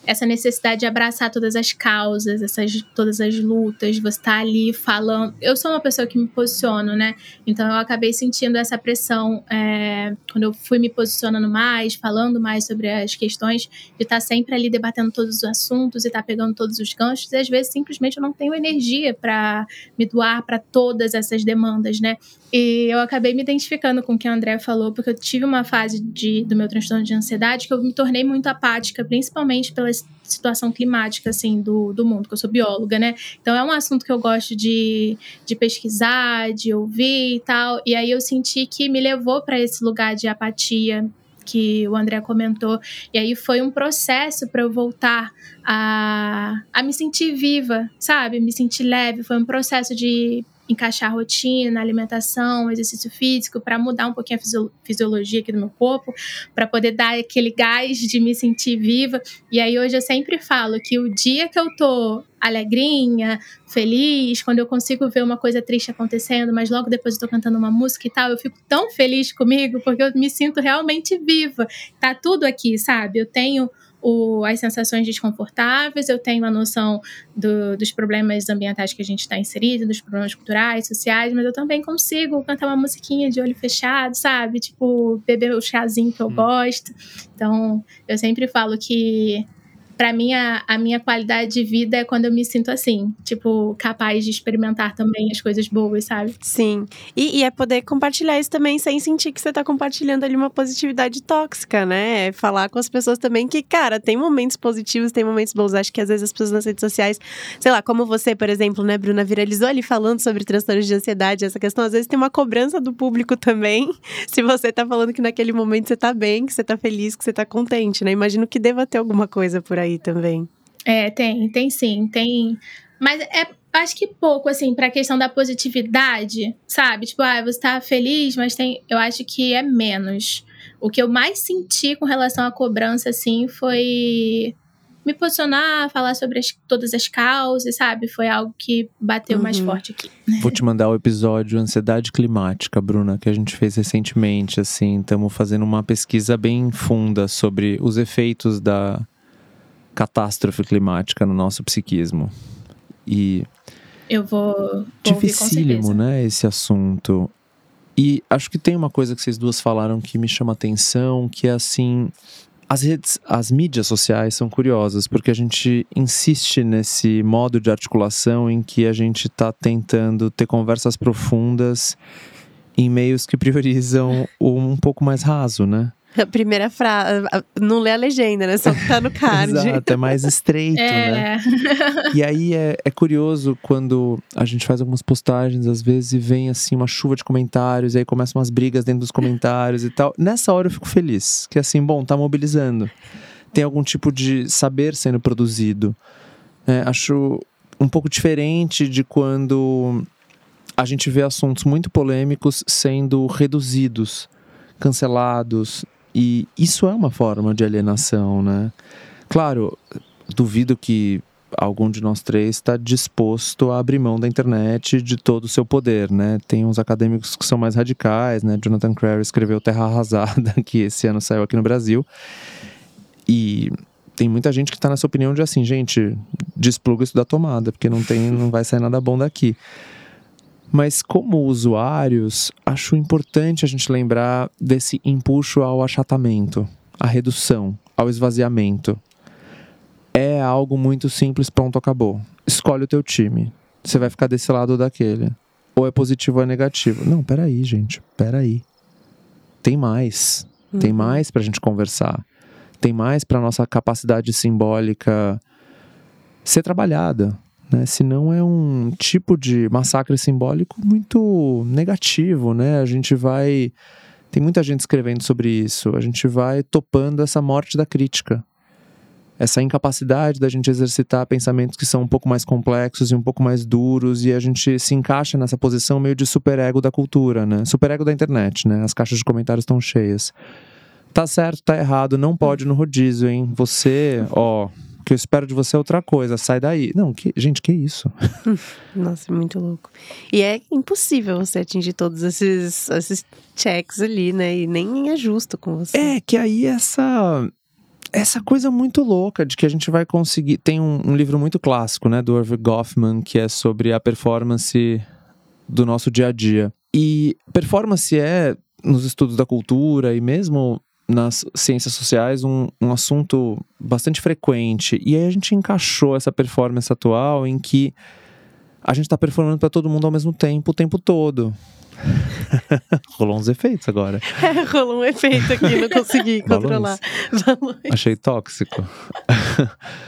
essa necessidade de abraçar todas as causas, essas todas as lutas, você tá ali falando. Eu sou uma pessoa que me posiciono, né? Então eu acabei sentindo essa pressão é, quando eu fui me posicionando mais, falando mais sobre as questões, de estar tá sempre ali debatendo todos os assuntos e estar tá pegando todos os ganchos. E às vezes simplesmente eu não tenho energia para me doar para todas essas demandas, né? E eu acabei me identificando com o que a André falou, porque eu tive uma fase de, do meu transtorno de ansiedade que eu me tornei muito apática, principalmente pela situação climática, assim, do, do mundo, que eu sou bióloga, né? Então é um assunto que eu gosto de, de pesquisar, de ouvir e tal. E aí eu senti que me levou para esse lugar de apatia que o André comentou. E aí foi um processo para eu voltar a, a me sentir viva, sabe? Me sentir leve. Foi um processo de encaixar rotina, alimentação, exercício físico, para mudar um pouquinho a fisiologia aqui do meu corpo, para poder dar aquele gás de me sentir viva. E aí hoje eu sempre falo que o dia que eu tô alegrinha, feliz, quando eu consigo ver uma coisa triste acontecendo, mas logo depois eu tô cantando uma música e tal, eu fico tão feliz comigo porque eu me sinto realmente viva. Tá tudo aqui, sabe? Eu tenho o, as sensações desconfortáveis, eu tenho a noção do, dos problemas ambientais que a gente está inserido, dos problemas culturais, sociais, mas eu também consigo cantar uma musiquinha de olho fechado, sabe? Tipo, beber o chazinho que eu hum. gosto. Então, eu sempre falo que para mim, a, a, minha qualidade de vida é quando eu me sinto assim, tipo, capaz de experimentar também as coisas boas, sabe? Sim. E, e é poder compartilhar isso também sem sentir que você tá compartilhando ali uma positividade tóxica, né? É falar com as pessoas também que, cara, tem momentos positivos, tem momentos bons. Acho que às vezes as pessoas nas redes sociais, sei lá, como você, por exemplo, né, Bruna, viralizou ali falando sobre transtornos de ansiedade, essa questão, às vezes tem uma cobrança do público também. Se você tá falando que naquele momento você tá bem, que você tá feliz, que você tá contente, né? Imagino que deva ter alguma coisa por aí aí também. É, tem, tem sim, tem. Mas é, acho que pouco, assim, pra questão da positividade, sabe? Tipo, ah, você tá feliz, mas tem. Eu acho que é menos. O que eu mais senti com relação à cobrança, assim, foi me posicionar, falar sobre as, todas as causas, sabe? Foi algo que bateu uhum. mais forte aqui. Vou te mandar o episódio Ansiedade Climática, Bruna, que a gente fez recentemente, assim. Estamos fazendo uma pesquisa bem funda sobre os efeitos da catástrofe climática no nosso psiquismo. E eu vou, vou dificílimo, né, esse assunto. E acho que tem uma coisa que vocês duas falaram que me chama atenção, que é assim, as redes, as mídias sociais são curiosas, porque a gente insiste nesse modo de articulação em que a gente está tentando ter conversas profundas em meios que priorizam um pouco mais raso, né? A primeira frase, não lê a legenda, né? Só que tá no card. Exato, é mais estreito, é. né? E aí é, é curioso quando a gente faz algumas postagens, às vezes, e vem assim uma chuva de comentários, e aí começam umas brigas dentro dos comentários e tal. Nessa hora eu fico feliz, que assim, bom, tá mobilizando. tem algum tipo de saber sendo produzido. É, acho um pouco diferente de quando a gente vê assuntos muito polêmicos sendo reduzidos, cancelados, e isso é uma forma de alienação, né? Claro, duvido que algum de nós três está disposto a abrir mão da internet de todo o seu poder, né? Tem uns acadêmicos que são mais radicais, né? Jonathan Crary escreveu Terra Arrasada, que esse ano saiu aqui no Brasil. E tem muita gente que está nessa opinião de assim, gente, despluga isso da tomada, porque não tem, não vai sair nada bom daqui. Mas como usuários, acho importante a gente lembrar desse empuxo ao achatamento, à redução, ao esvaziamento é algo muito simples, pronto, acabou. Escolhe o teu time. Você vai ficar desse lado ou daquele. Ou é positivo ou é negativo. Não, peraí, gente. Peraí. Tem mais. Uhum. Tem mais pra gente conversar. Tem mais pra nossa capacidade simbólica ser trabalhada. Né? Senão é um tipo de massacre simbólico muito negativo, né? A gente vai. Tem muita gente escrevendo sobre isso. A gente vai topando essa morte da crítica essa incapacidade da gente exercitar pensamentos que são um pouco mais complexos e um pouco mais duros e a gente se encaixa nessa posição meio de superego da cultura, né? Superego da internet, né? As caixas de comentários estão cheias. Tá certo, tá errado, não pode no rodízio, hein? Você, ó, que eu espero de você é outra coisa, sai daí. Não, que, gente, que isso? Nossa, muito louco. E é impossível você atingir todos esses, esses checks ali, né? E nem é justo com você. É, que aí essa essa coisa muito louca de que a gente vai conseguir. Tem um, um livro muito clássico, né, do Irving Goffman, que é sobre a performance do nosso dia a dia. E performance é, nos estudos da cultura e mesmo nas ciências sociais, um, um assunto bastante frequente. E aí a gente encaixou essa performance atual em que a gente está performando para todo mundo ao mesmo tempo, o tempo todo. rolou uns efeitos agora. É, rolou um efeito aqui, não consegui controlar. Achei tóxico.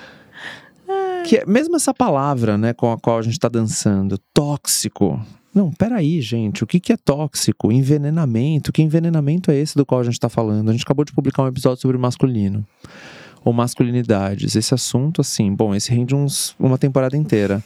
que é, mesmo essa palavra, né, com a qual a gente está dançando, tóxico. Não, peraí, gente. O que, que é tóxico? Envenenamento. Que envenenamento é esse do qual a gente está falando? A gente acabou de publicar um episódio sobre masculino. Ou masculinidades. Esse assunto, assim, bom, esse rende uns, uma temporada inteira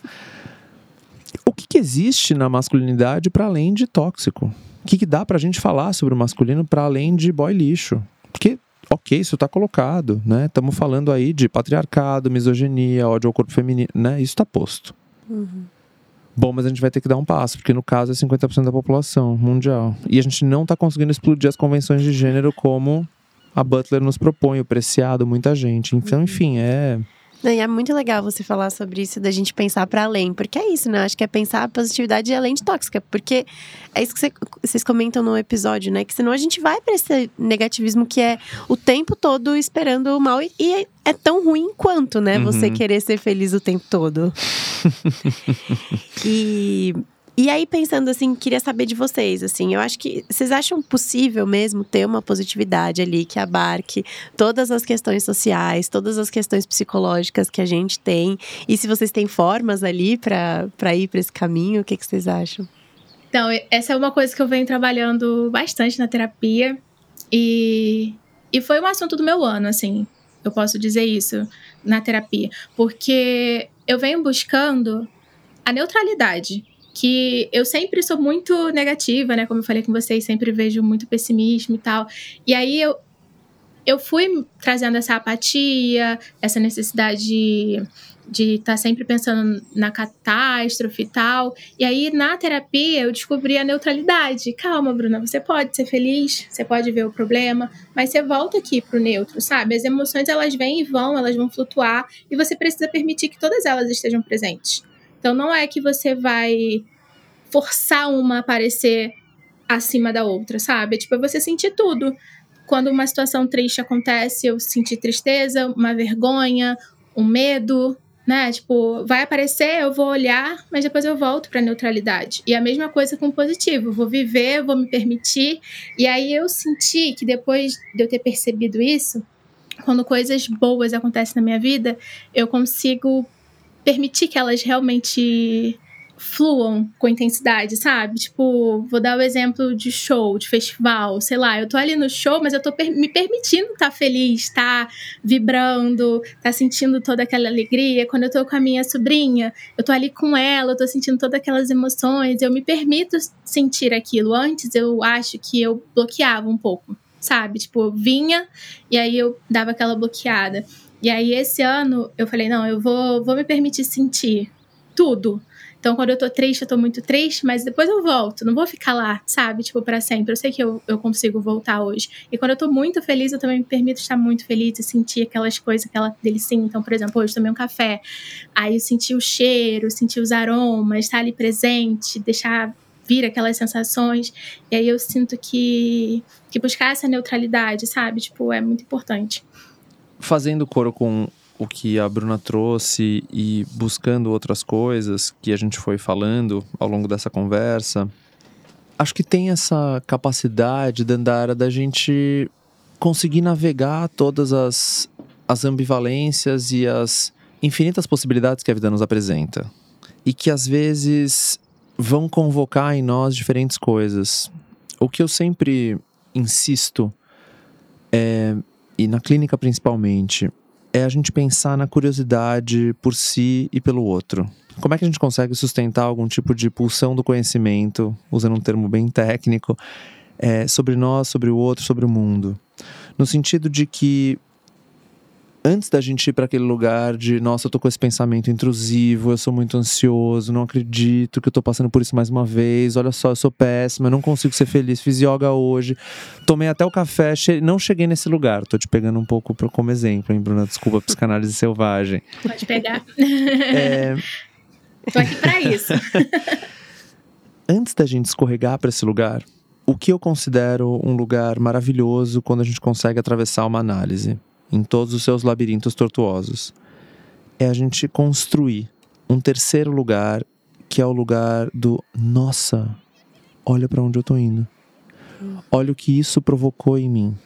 o que, que existe na masculinidade para além de tóxico? O que, que dá para a gente falar sobre o masculino para além de boy lixo? Porque, ok, isso está colocado, né? Estamos falando aí de patriarcado, misoginia, ódio ao corpo feminino, né? Isso está posto. Uhum. Bom, mas a gente vai ter que dar um passo, porque no caso é 50% da população mundial. E a gente não está conseguindo explodir as convenções de gênero como a Butler nos propõe, o Preciado, muita gente. Então, enfim, é e é muito legal você falar sobre isso, da gente pensar para além, porque é isso, né? Acho que é pensar a positividade além de tóxica, porque é isso que você, vocês comentam no episódio, né? Que senão a gente vai para esse negativismo que é o tempo todo esperando o mal e, e é tão ruim quanto, né? Uhum. Você querer ser feliz o tempo todo. e e aí, pensando assim, queria saber de vocês, assim, eu acho que vocês acham possível mesmo ter uma positividade ali que abarque todas as questões sociais, todas as questões psicológicas que a gente tem? E se vocês têm formas ali para ir para esse caminho, o que, que vocês acham? Então, essa é uma coisa que eu venho trabalhando bastante na terapia e, e foi um assunto do meu ano, assim, eu posso dizer isso na terapia, porque eu venho buscando a neutralidade que eu sempre sou muito negativa, né? Como eu falei com vocês, sempre vejo muito pessimismo e tal. E aí eu, eu fui trazendo essa apatia, essa necessidade de estar tá sempre pensando na catástrofe e tal. E aí, na terapia, eu descobri a neutralidade. Calma, Bruna, você pode ser feliz, você pode ver o problema, mas você volta aqui pro neutro, sabe? As emoções, elas vêm e vão, elas vão flutuar, e você precisa permitir que todas elas estejam presentes. Então não é que você vai forçar uma a aparecer acima da outra, sabe? Tipo, é você sentir tudo. Quando uma situação triste acontece, eu senti tristeza, uma vergonha, um medo, né? Tipo, vai aparecer, eu vou olhar, mas depois eu volto para neutralidade. E a mesma coisa com o positivo, vou viver, vou me permitir. E aí eu senti que depois de eu ter percebido isso, quando coisas boas acontecem na minha vida, eu consigo permitir que elas realmente fluam com intensidade, sabe? Tipo, vou dar o exemplo de show, de festival, sei lá, eu tô ali no show, mas eu tô per me permitindo estar tá feliz, tá vibrando, tá sentindo toda aquela alegria. Quando eu tô com a minha sobrinha, eu tô ali com ela, eu tô sentindo todas aquelas emoções, eu me permito sentir aquilo. Antes eu acho que eu bloqueava um pouco, sabe? Tipo, eu vinha e aí eu dava aquela bloqueada. E aí esse ano eu falei, não, eu vou, vou me permitir sentir tudo. Então, quando eu tô triste, eu tô muito triste, mas depois eu volto. Não vou ficar lá, sabe? Tipo, para sempre. Eu sei que eu, eu consigo voltar hoje. E quando eu tô muito feliz, eu também me permito estar muito feliz e sentir aquelas coisas que ela delicia. Então, por exemplo, hoje tomei um café. Aí eu senti o cheiro, senti os aromas, estar ali presente, deixar vir aquelas sensações. E aí eu sinto que, que buscar essa neutralidade, sabe? Tipo, é muito importante. Fazendo coro com o que a Bruna trouxe e buscando outras coisas que a gente foi falando ao longo dessa conversa, acho que tem essa capacidade, Dandara, da gente conseguir navegar todas as, as ambivalências e as infinitas possibilidades que a vida nos apresenta. E que às vezes vão convocar em nós diferentes coisas. O que eu sempre insisto é, e na clínica principalmente, é a gente pensar na curiosidade por si e pelo outro. Como é que a gente consegue sustentar algum tipo de pulsão do conhecimento, usando um termo bem técnico, é, sobre nós, sobre o outro, sobre o mundo? No sentido de que antes da gente ir para aquele lugar de, nossa, eu tô com esse pensamento intrusivo, eu sou muito ansioso, não acredito que eu tô passando por isso mais uma vez, olha só, eu sou péssima, eu não consigo ser feliz, fiz yoga hoje, tomei até o café, che não cheguei nesse lugar. Tô te pegando um pouco pra, como exemplo, hein, Bruna? Desculpa, psicanálise selvagem. Pode pegar. É... tô aqui pra isso. antes da gente escorregar para esse lugar, o que eu considero um lugar maravilhoso quando a gente consegue atravessar uma análise? Em todos os seus labirintos tortuosos. É a gente construir um terceiro lugar, que é o lugar do nossa, olha para onde eu tô indo. Olha o que isso provocou em mim.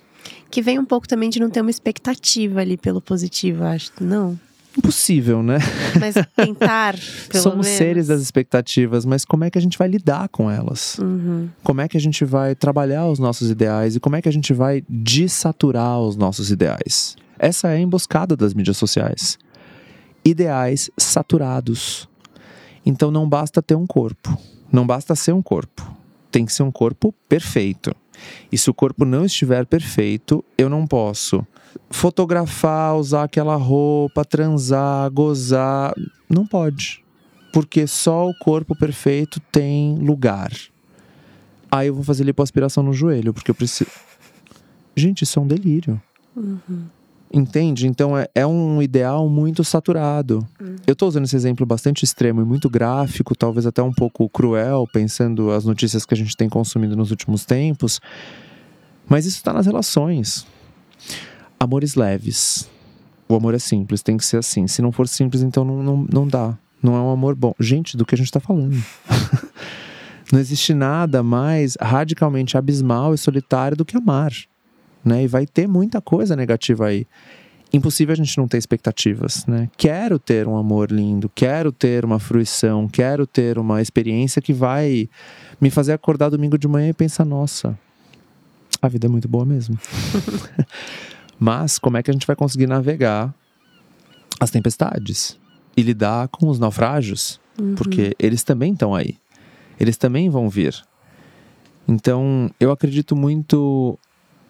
Que vem um pouco também de não ter uma expectativa ali pelo positivo, acho. Não impossível, né? Mas tentar, pelo Somos menos. seres das expectativas, mas como é que a gente vai lidar com elas? Uhum. Como é que a gente vai trabalhar os nossos ideais e como é que a gente vai desaturar os nossos ideais? Essa é a emboscada das mídias sociais. Ideais saturados. Então não basta ter um corpo, não basta ser um corpo. Tem que ser um corpo perfeito. E se o corpo não estiver perfeito, eu não posso fotografar, usar aquela roupa, transar, gozar. Não pode. Porque só o corpo perfeito tem lugar. Aí eu vou fazer lipoaspiração no joelho, porque eu preciso. Gente, isso é um delírio. Uhum. Entende? Então é, é, um ideal muito saturado. Uhum. Eu estou usando esse exemplo bastante extremo e muito gráfico, talvez até um pouco cruel, pensando as notícias que a gente tem consumido nos últimos tempos. Mas isso está nas relações. Amores leves. O amor é simples, tem que ser assim. Se não for simples, então não, não, não dá. Não é um amor bom. Gente, do que a gente está falando. não existe nada mais radicalmente abismal e solitário do que amar. Né? E vai ter muita coisa negativa aí. Impossível a gente não ter expectativas, né? Quero ter um amor lindo, quero ter uma fruição, quero ter uma experiência que vai me fazer acordar domingo de manhã e pensar, nossa, a vida é muito boa mesmo. Mas como é que a gente vai conseguir navegar as tempestades e lidar com os naufrágios? Uhum. Porque eles também estão aí. Eles também vão vir. Então, eu acredito muito,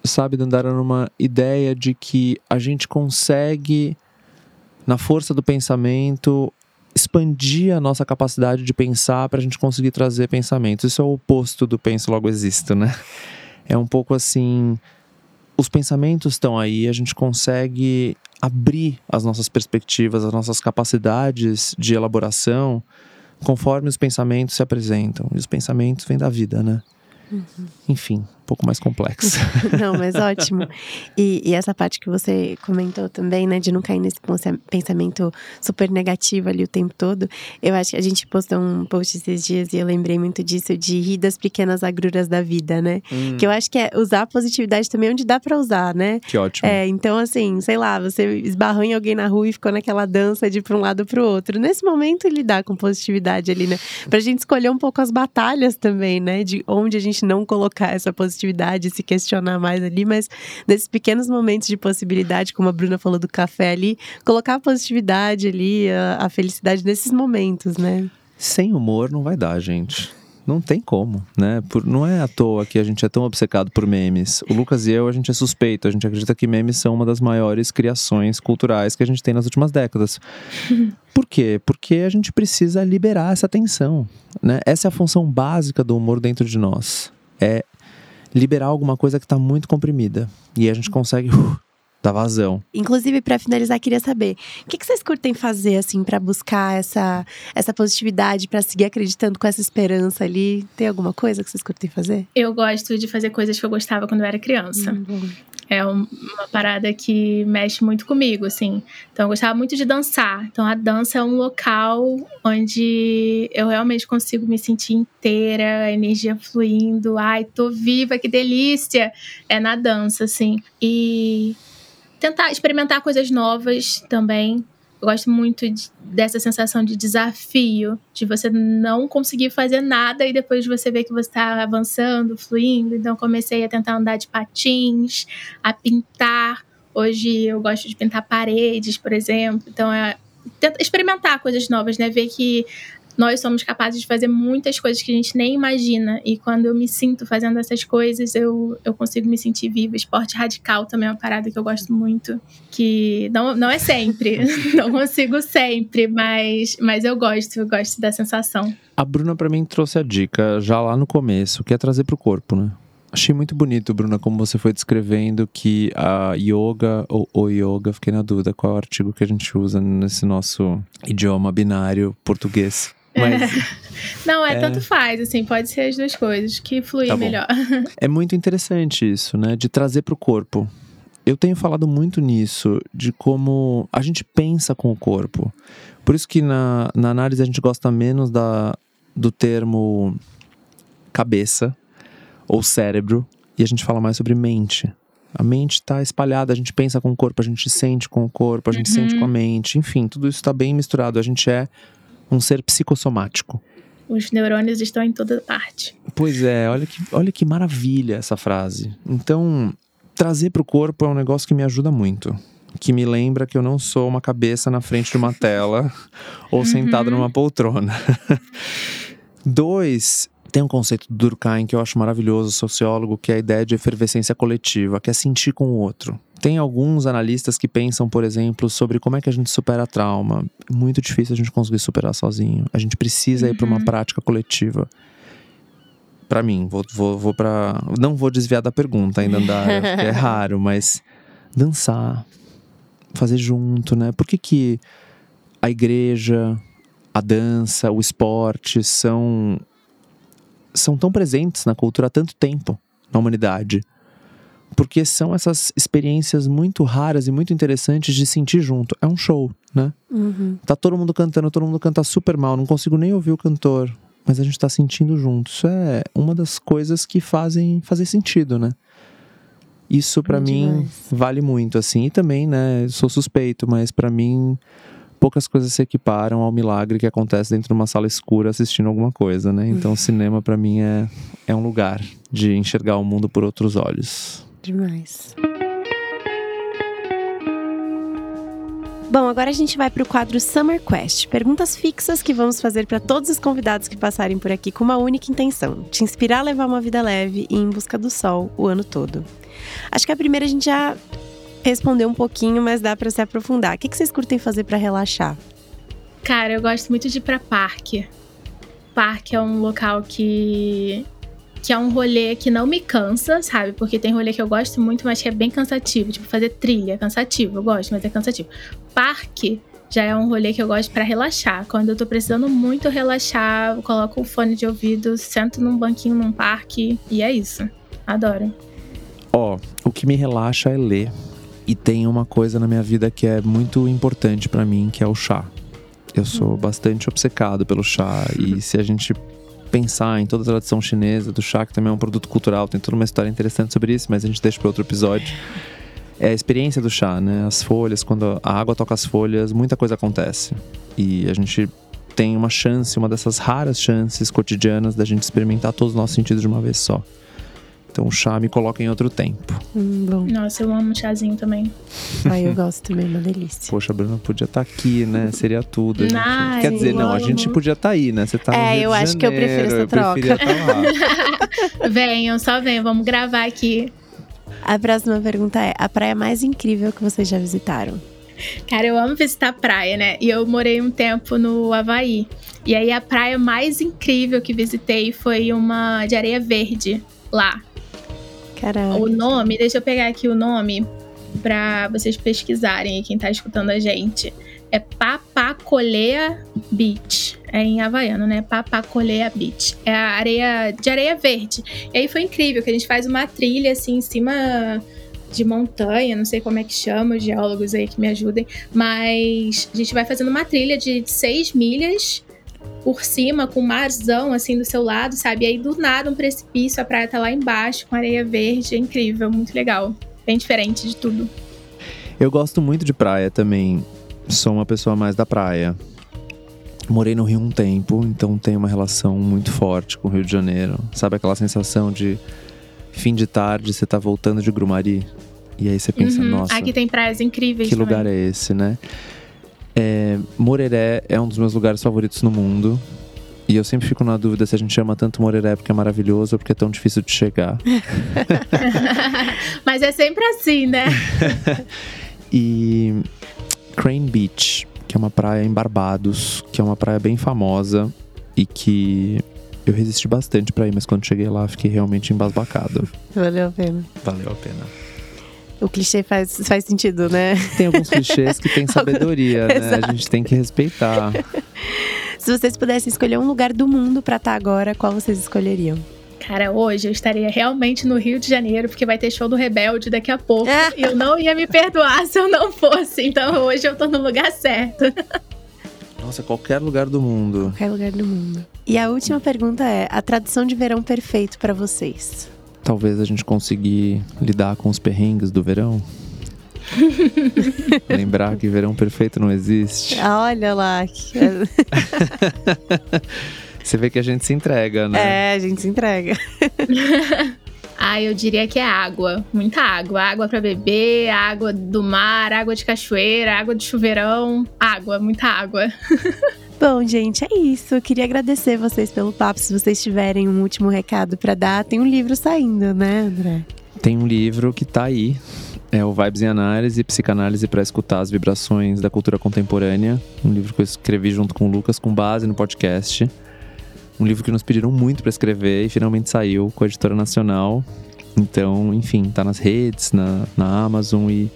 sabe, Dandara, numa ideia de que a gente consegue, na força do pensamento, expandir a nossa capacidade de pensar para a gente conseguir trazer pensamentos. Isso é o oposto do penso logo existo, né? É um pouco assim, os pensamentos estão aí, a gente consegue abrir as nossas perspectivas, as nossas capacidades de elaboração conforme os pensamentos se apresentam. E os pensamentos vêm da vida, né? Uhum. Enfim, pouco mais complexa. Não, mas ótimo. E, e, essa parte que você comentou também, né, de não cair nesse pensamento super negativo ali o tempo todo. Eu acho que a gente postou um post esses dias e eu lembrei muito disso, de rir das pequenas agruras da vida, né? Hum. Que eu acho que é usar a positividade também onde dá para usar, né? Que ótimo. É, então assim, sei lá, você esbarrou em alguém na rua e ficou naquela dança de pra um lado pro outro. Nesse momento, lidar com positividade ali, né? Pra gente escolher um pouco as batalhas também, né? De onde a gente não colocar essa positividade, se questionar mais ali, mas nesses pequenos momentos de possibilidade, como a Bruna falou do café ali, colocar a positividade ali, a, a felicidade nesses momentos, né? Sem humor não vai dar, gente. Não tem como, né? Por, não é à toa que a gente é tão obcecado por memes. O Lucas e eu, a gente é suspeito. A gente acredita que memes são uma das maiores criações culturais que a gente tem nas últimas décadas. Por quê? Porque a gente precisa liberar essa tensão, né? Essa é a função básica do humor dentro de nós. É liberar alguma coisa que está muito comprimida. E a gente consegue uh, da vazão. Inclusive, para finalizar, queria saber o que, que vocês curtem fazer assim para buscar essa, essa positividade, para seguir acreditando com essa esperança ali? Tem alguma coisa que vocês curtem fazer? Eu gosto de fazer coisas que eu gostava quando eu era criança. Hum, é uma parada que mexe muito comigo, assim. Então, eu gostava muito de dançar. Então, a dança é um local onde eu realmente consigo me sentir inteira, a energia fluindo. Ai, tô viva, que delícia! É na dança, assim. E tentar experimentar coisas novas também. Eu gosto muito de, dessa sensação de desafio, de você não conseguir fazer nada e depois você ver que você está avançando, fluindo. Então, comecei a tentar andar de patins, a pintar. Hoje eu gosto de pintar paredes, por exemplo. Então, é experimentar coisas novas, né? Ver que nós somos capazes de fazer muitas coisas que a gente nem imagina. E quando eu me sinto fazendo essas coisas, eu, eu consigo me sentir viva. Esporte radical também é uma parada que eu gosto muito. Que não, não é sempre. não consigo sempre, mas, mas eu gosto, eu gosto da sensação. A Bruna, para mim, trouxe a dica já lá no começo, que é trazer pro corpo, né? Achei muito bonito, Bruna, como você foi descrevendo que a yoga ou o yoga, fiquei na dúvida qual é o artigo que a gente usa nesse nosso idioma binário português. Mas, Não, é, é, tanto faz, assim, pode ser as duas coisas, que fluir tá melhor. É muito interessante isso, né? De trazer para o corpo. Eu tenho falado muito nisso, de como a gente pensa com o corpo. Por isso que na, na análise a gente gosta menos da, do termo cabeça ou cérebro e a gente fala mais sobre mente. A mente está espalhada, a gente pensa com o corpo, a gente sente com o corpo, a gente uhum. sente com a mente, enfim, tudo isso está bem misturado. A gente é um ser psicossomático. Os neurônios estão em toda parte. Pois é, olha que, olha que maravilha essa frase. Então, trazer para o corpo é um negócio que me ajuda muito. Que me lembra que eu não sou uma cabeça na frente de uma tela ou uhum. sentado numa poltrona. Dois, tem um conceito do Durkheim que eu acho maravilhoso, sociólogo, que é a ideia de efervescência coletiva, que é sentir com o outro. Tem alguns analistas que pensam, por exemplo, sobre como é que a gente supera trauma. Muito difícil a gente conseguir superar sozinho. A gente precisa uhum. ir para uma prática coletiva. Para mim, vou, vou, vou para. Não vou desviar da pergunta ainda, andar, é raro, mas dançar, fazer junto, né? Por que, que a igreja, a dança, o esporte são, são tão presentes na cultura há tanto tempo na humanidade? porque são essas experiências muito raras e muito interessantes de sentir junto. É um show, né? Uhum. Tá todo mundo cantando, todo mundo canta super mal, não consigo nem ouvir o cantor, mas a gente tá sentindo junto. Isso é uma das coisas que fazem fazer sentido, né? Isso para mim vale muito, assim. E também, né, sou suspeito, mas para mim poucas coisas se equiparam ao milagre que acontece dentro de uma sala escura assistindo alguma coisa, né? Então, o cinema para mim é, é um lugar de enxergar o mundo por outros olhos. Demais. Bom, agora a gente vai para o quadro Summer Quest. Perguntas fixas que vamos fazer para todos os convidados que passarem por aqui com uma única intenção: te inspirar a levar uma vida leve e em busca do sol o ano todo. Acho que a primeira a gente já respondeu um pouquinho, mas dá para se aprofundar. O que vocês curtem fazer para relaxar? Cara, eu gosto muito de ir para parque. Parque é um local que que é um rolê que não me cansa, sabe? Porque tem rolê que eu gosto muito, mas que é bem cansativo. Tipo, fazer trilha, é cansativo. Eu gosto, mas é cansativo. Parque já é um rolê que eu gosto para relaxar. Quando eu tô precisando muito relaxar, eu coloco o fone de ouvido, sento num banquinho num parque e é isso. Adoro. Ó, o que me relaxa é ler. E tem uma coisa na minha vida que é muito importante pra mim, que é o chá. Eu sou bastante obcecado pelo chá e se a gente pensar em toda a tradição chinesa do chá, que também é um produto cultural, tem toda uma história interessante sobre isso, mas a gente deixa para outro episódio. É a experiência do chá, né? As folhas, quando a água toca as folhas, muita coisa acontece. E a gente tem uma chance, uma dessas raras chances cotidianas da gente experimentar todos os nossos sentidos de uma vez só. Então o chá me coloca em outro tempo. Hum, bom. Nossa, eu amo chazinho também. Ai, eu gosto também, uma delícia. Poxa, a Bruna podia estar aqui, né? Seria tudo. gente- Ai, Quer dizer, não, a gente podia estar aí, né? Você tá no É, Rio eu de acho que eu prefiro essa Janeiro, troca. lá. venham, só venham, vamos gravar aqui. A próxima pergunta é: a praia mais incrível que vocês já visitaram? Cara, eu amo visitar praia, né? E eu morei um tempo no Havaí. E aí a praia mais incrível que visitei foi uma de areia verde lá. Caralho. O nome, deixa eu pegar aqui o nome pra vocês pesquisarem quem tá escutando a gente. É Papacolea Beach. É em havaiano, né? Papacolea Beach. É a areia de areia verde. E aí foi incrível, que a gente faz uma trilha assim em cima de montanha, não sei como é que chama, os geólogos aí que me ajudem. Mas a gente vai fazendo uma trilha de seis milhas por cima, com marzão assim do seu lado, sabe? E aí do nada um precipício, a praia tá lá embaixo, com areia verde, é incrível, muito legal. Bem diferente de tudo. Eu gosto muito de praia também. Sou uma pessoa mais da praia. Morei no Rio um tempo, então tenho uma relação muito forte com o Rio de Janeiro. Sabe aquela sensação de fim de tarde, você tá voltando de Grumari? E aí você pensa, Uhum. nossa, Aqui tem praias incríveis que também. lugar é esse, né? É, Moreré é um dos meus lugares favoritos no mundo. E eu sempre fico na dúvida se a gente chama tanto Moreré porque é maravilhoso ou porque é tão difícil de chegar. Mas é sempre assim, né? E Crane Beach, que é uma praia em Barbados, que é uma praia bem famosa e que eu resisti bastante pra ir, mas quando cheguei lá fiquei realmente embasbacado. Valeu a pena. Valeu a pena. O clichê faz, faz sentido, né? Tem alguns clichês que têm sabedoria, né? A gente tem que respeitar. Se vocês pudessem escolher um lugar do mundo pra estar agora, qual vocês escolheriam? Cara, hoje eu estaria realmente no Rio de Janeiro, porque vai ter show do Rebelde daqui a pouco. e eu não ia me perdoar se eu não fosse. Então hoje eu tô no lugar certo. Nossa, qualquer lugar do mundo. Qualquer lugar do mundo. E a última pergunta é: a tradução de verão perfeito pra vocês? Talvez a gente conseguir lidar com os perrengues do verão. Lembrar que verão perfeito não existe. Ah, Olha lá. Você vê que a gente se entrega, né? É, a gente se entrega. Ah, eu diria que é água. Muita água. Água pra beber, água do mar, água de cachoeira, água de chuveirão. Água, muita água. Bom, gente, é isso. Eu queria agradecer vocês pelo papo. Se vocês tiverem um último recado pra dar, tem um livro saindo, né, André? Tem um livro que tá aí. É o Vibes em Análise, Psicanálise para escutar as vibrações da cultura contemporânea. Um livro que eu escrevi junto com o Lucas, com base no podcast. Um livro que nos pediram muito para escrever e finalmente saiu com a editora nacional. Então, enfim, tá nas redes, na, na Amazon e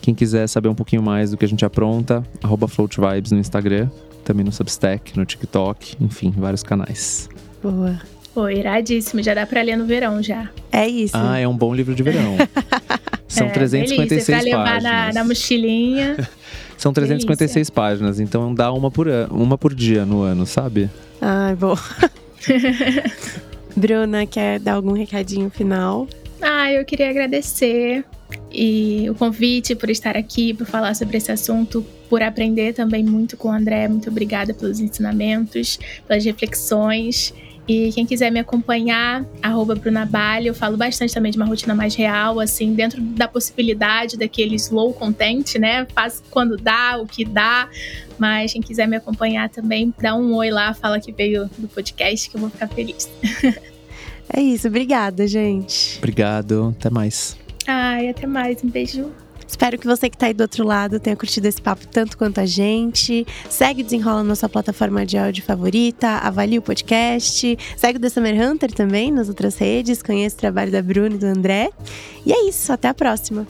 quem quiser saber um pouquinho mais do que a gente apronta, arroba FloatVibes no Instagram, também no Substack, no TikTok, enfim, vários canais. Boa. Pô, iradíssimo. Já dá pra ler no verão já. É isso. Ah, é um bom livro de verão. São é, 356 delícia, pra levar páginas. na, na mochilinha. São 356 páginas, então dá uma por, an- uma por dia no ano, sabe? Ai, bom. Bruna, quer dar algum recadinho final? Ah, eu queria agradecer e o convite por estar aqui, por falar sobre esse assunto, por aprender também muito com o André. Muito obrigada pelos ensinamentos, pelas reflexões. E quem quiser me acompanhar, arroba Bruna Bali, eu falo bastante também de uma rotina mais real, assim, dentro da possibilidade daquele slow content, né? Faço quando dá, o que dá. Mas quem quiser me acompanhar também, dá um oi lá, fala que veio do podcast, que eu vou ficar feliz. É isso, obrigada, gente. Obrigado, até mais. Ai, até mais. Um beijo. Espero que você que tá aí do outro lado tenha curtido esse papo tanto quanto a gente. Segue Desenrola na sua plataforma de áudio favorita, avalie o podcast, segue o The Summer Hunter também nas outras redes, conheça o trabalho da Bruna e do André. E é isso, até a próxima.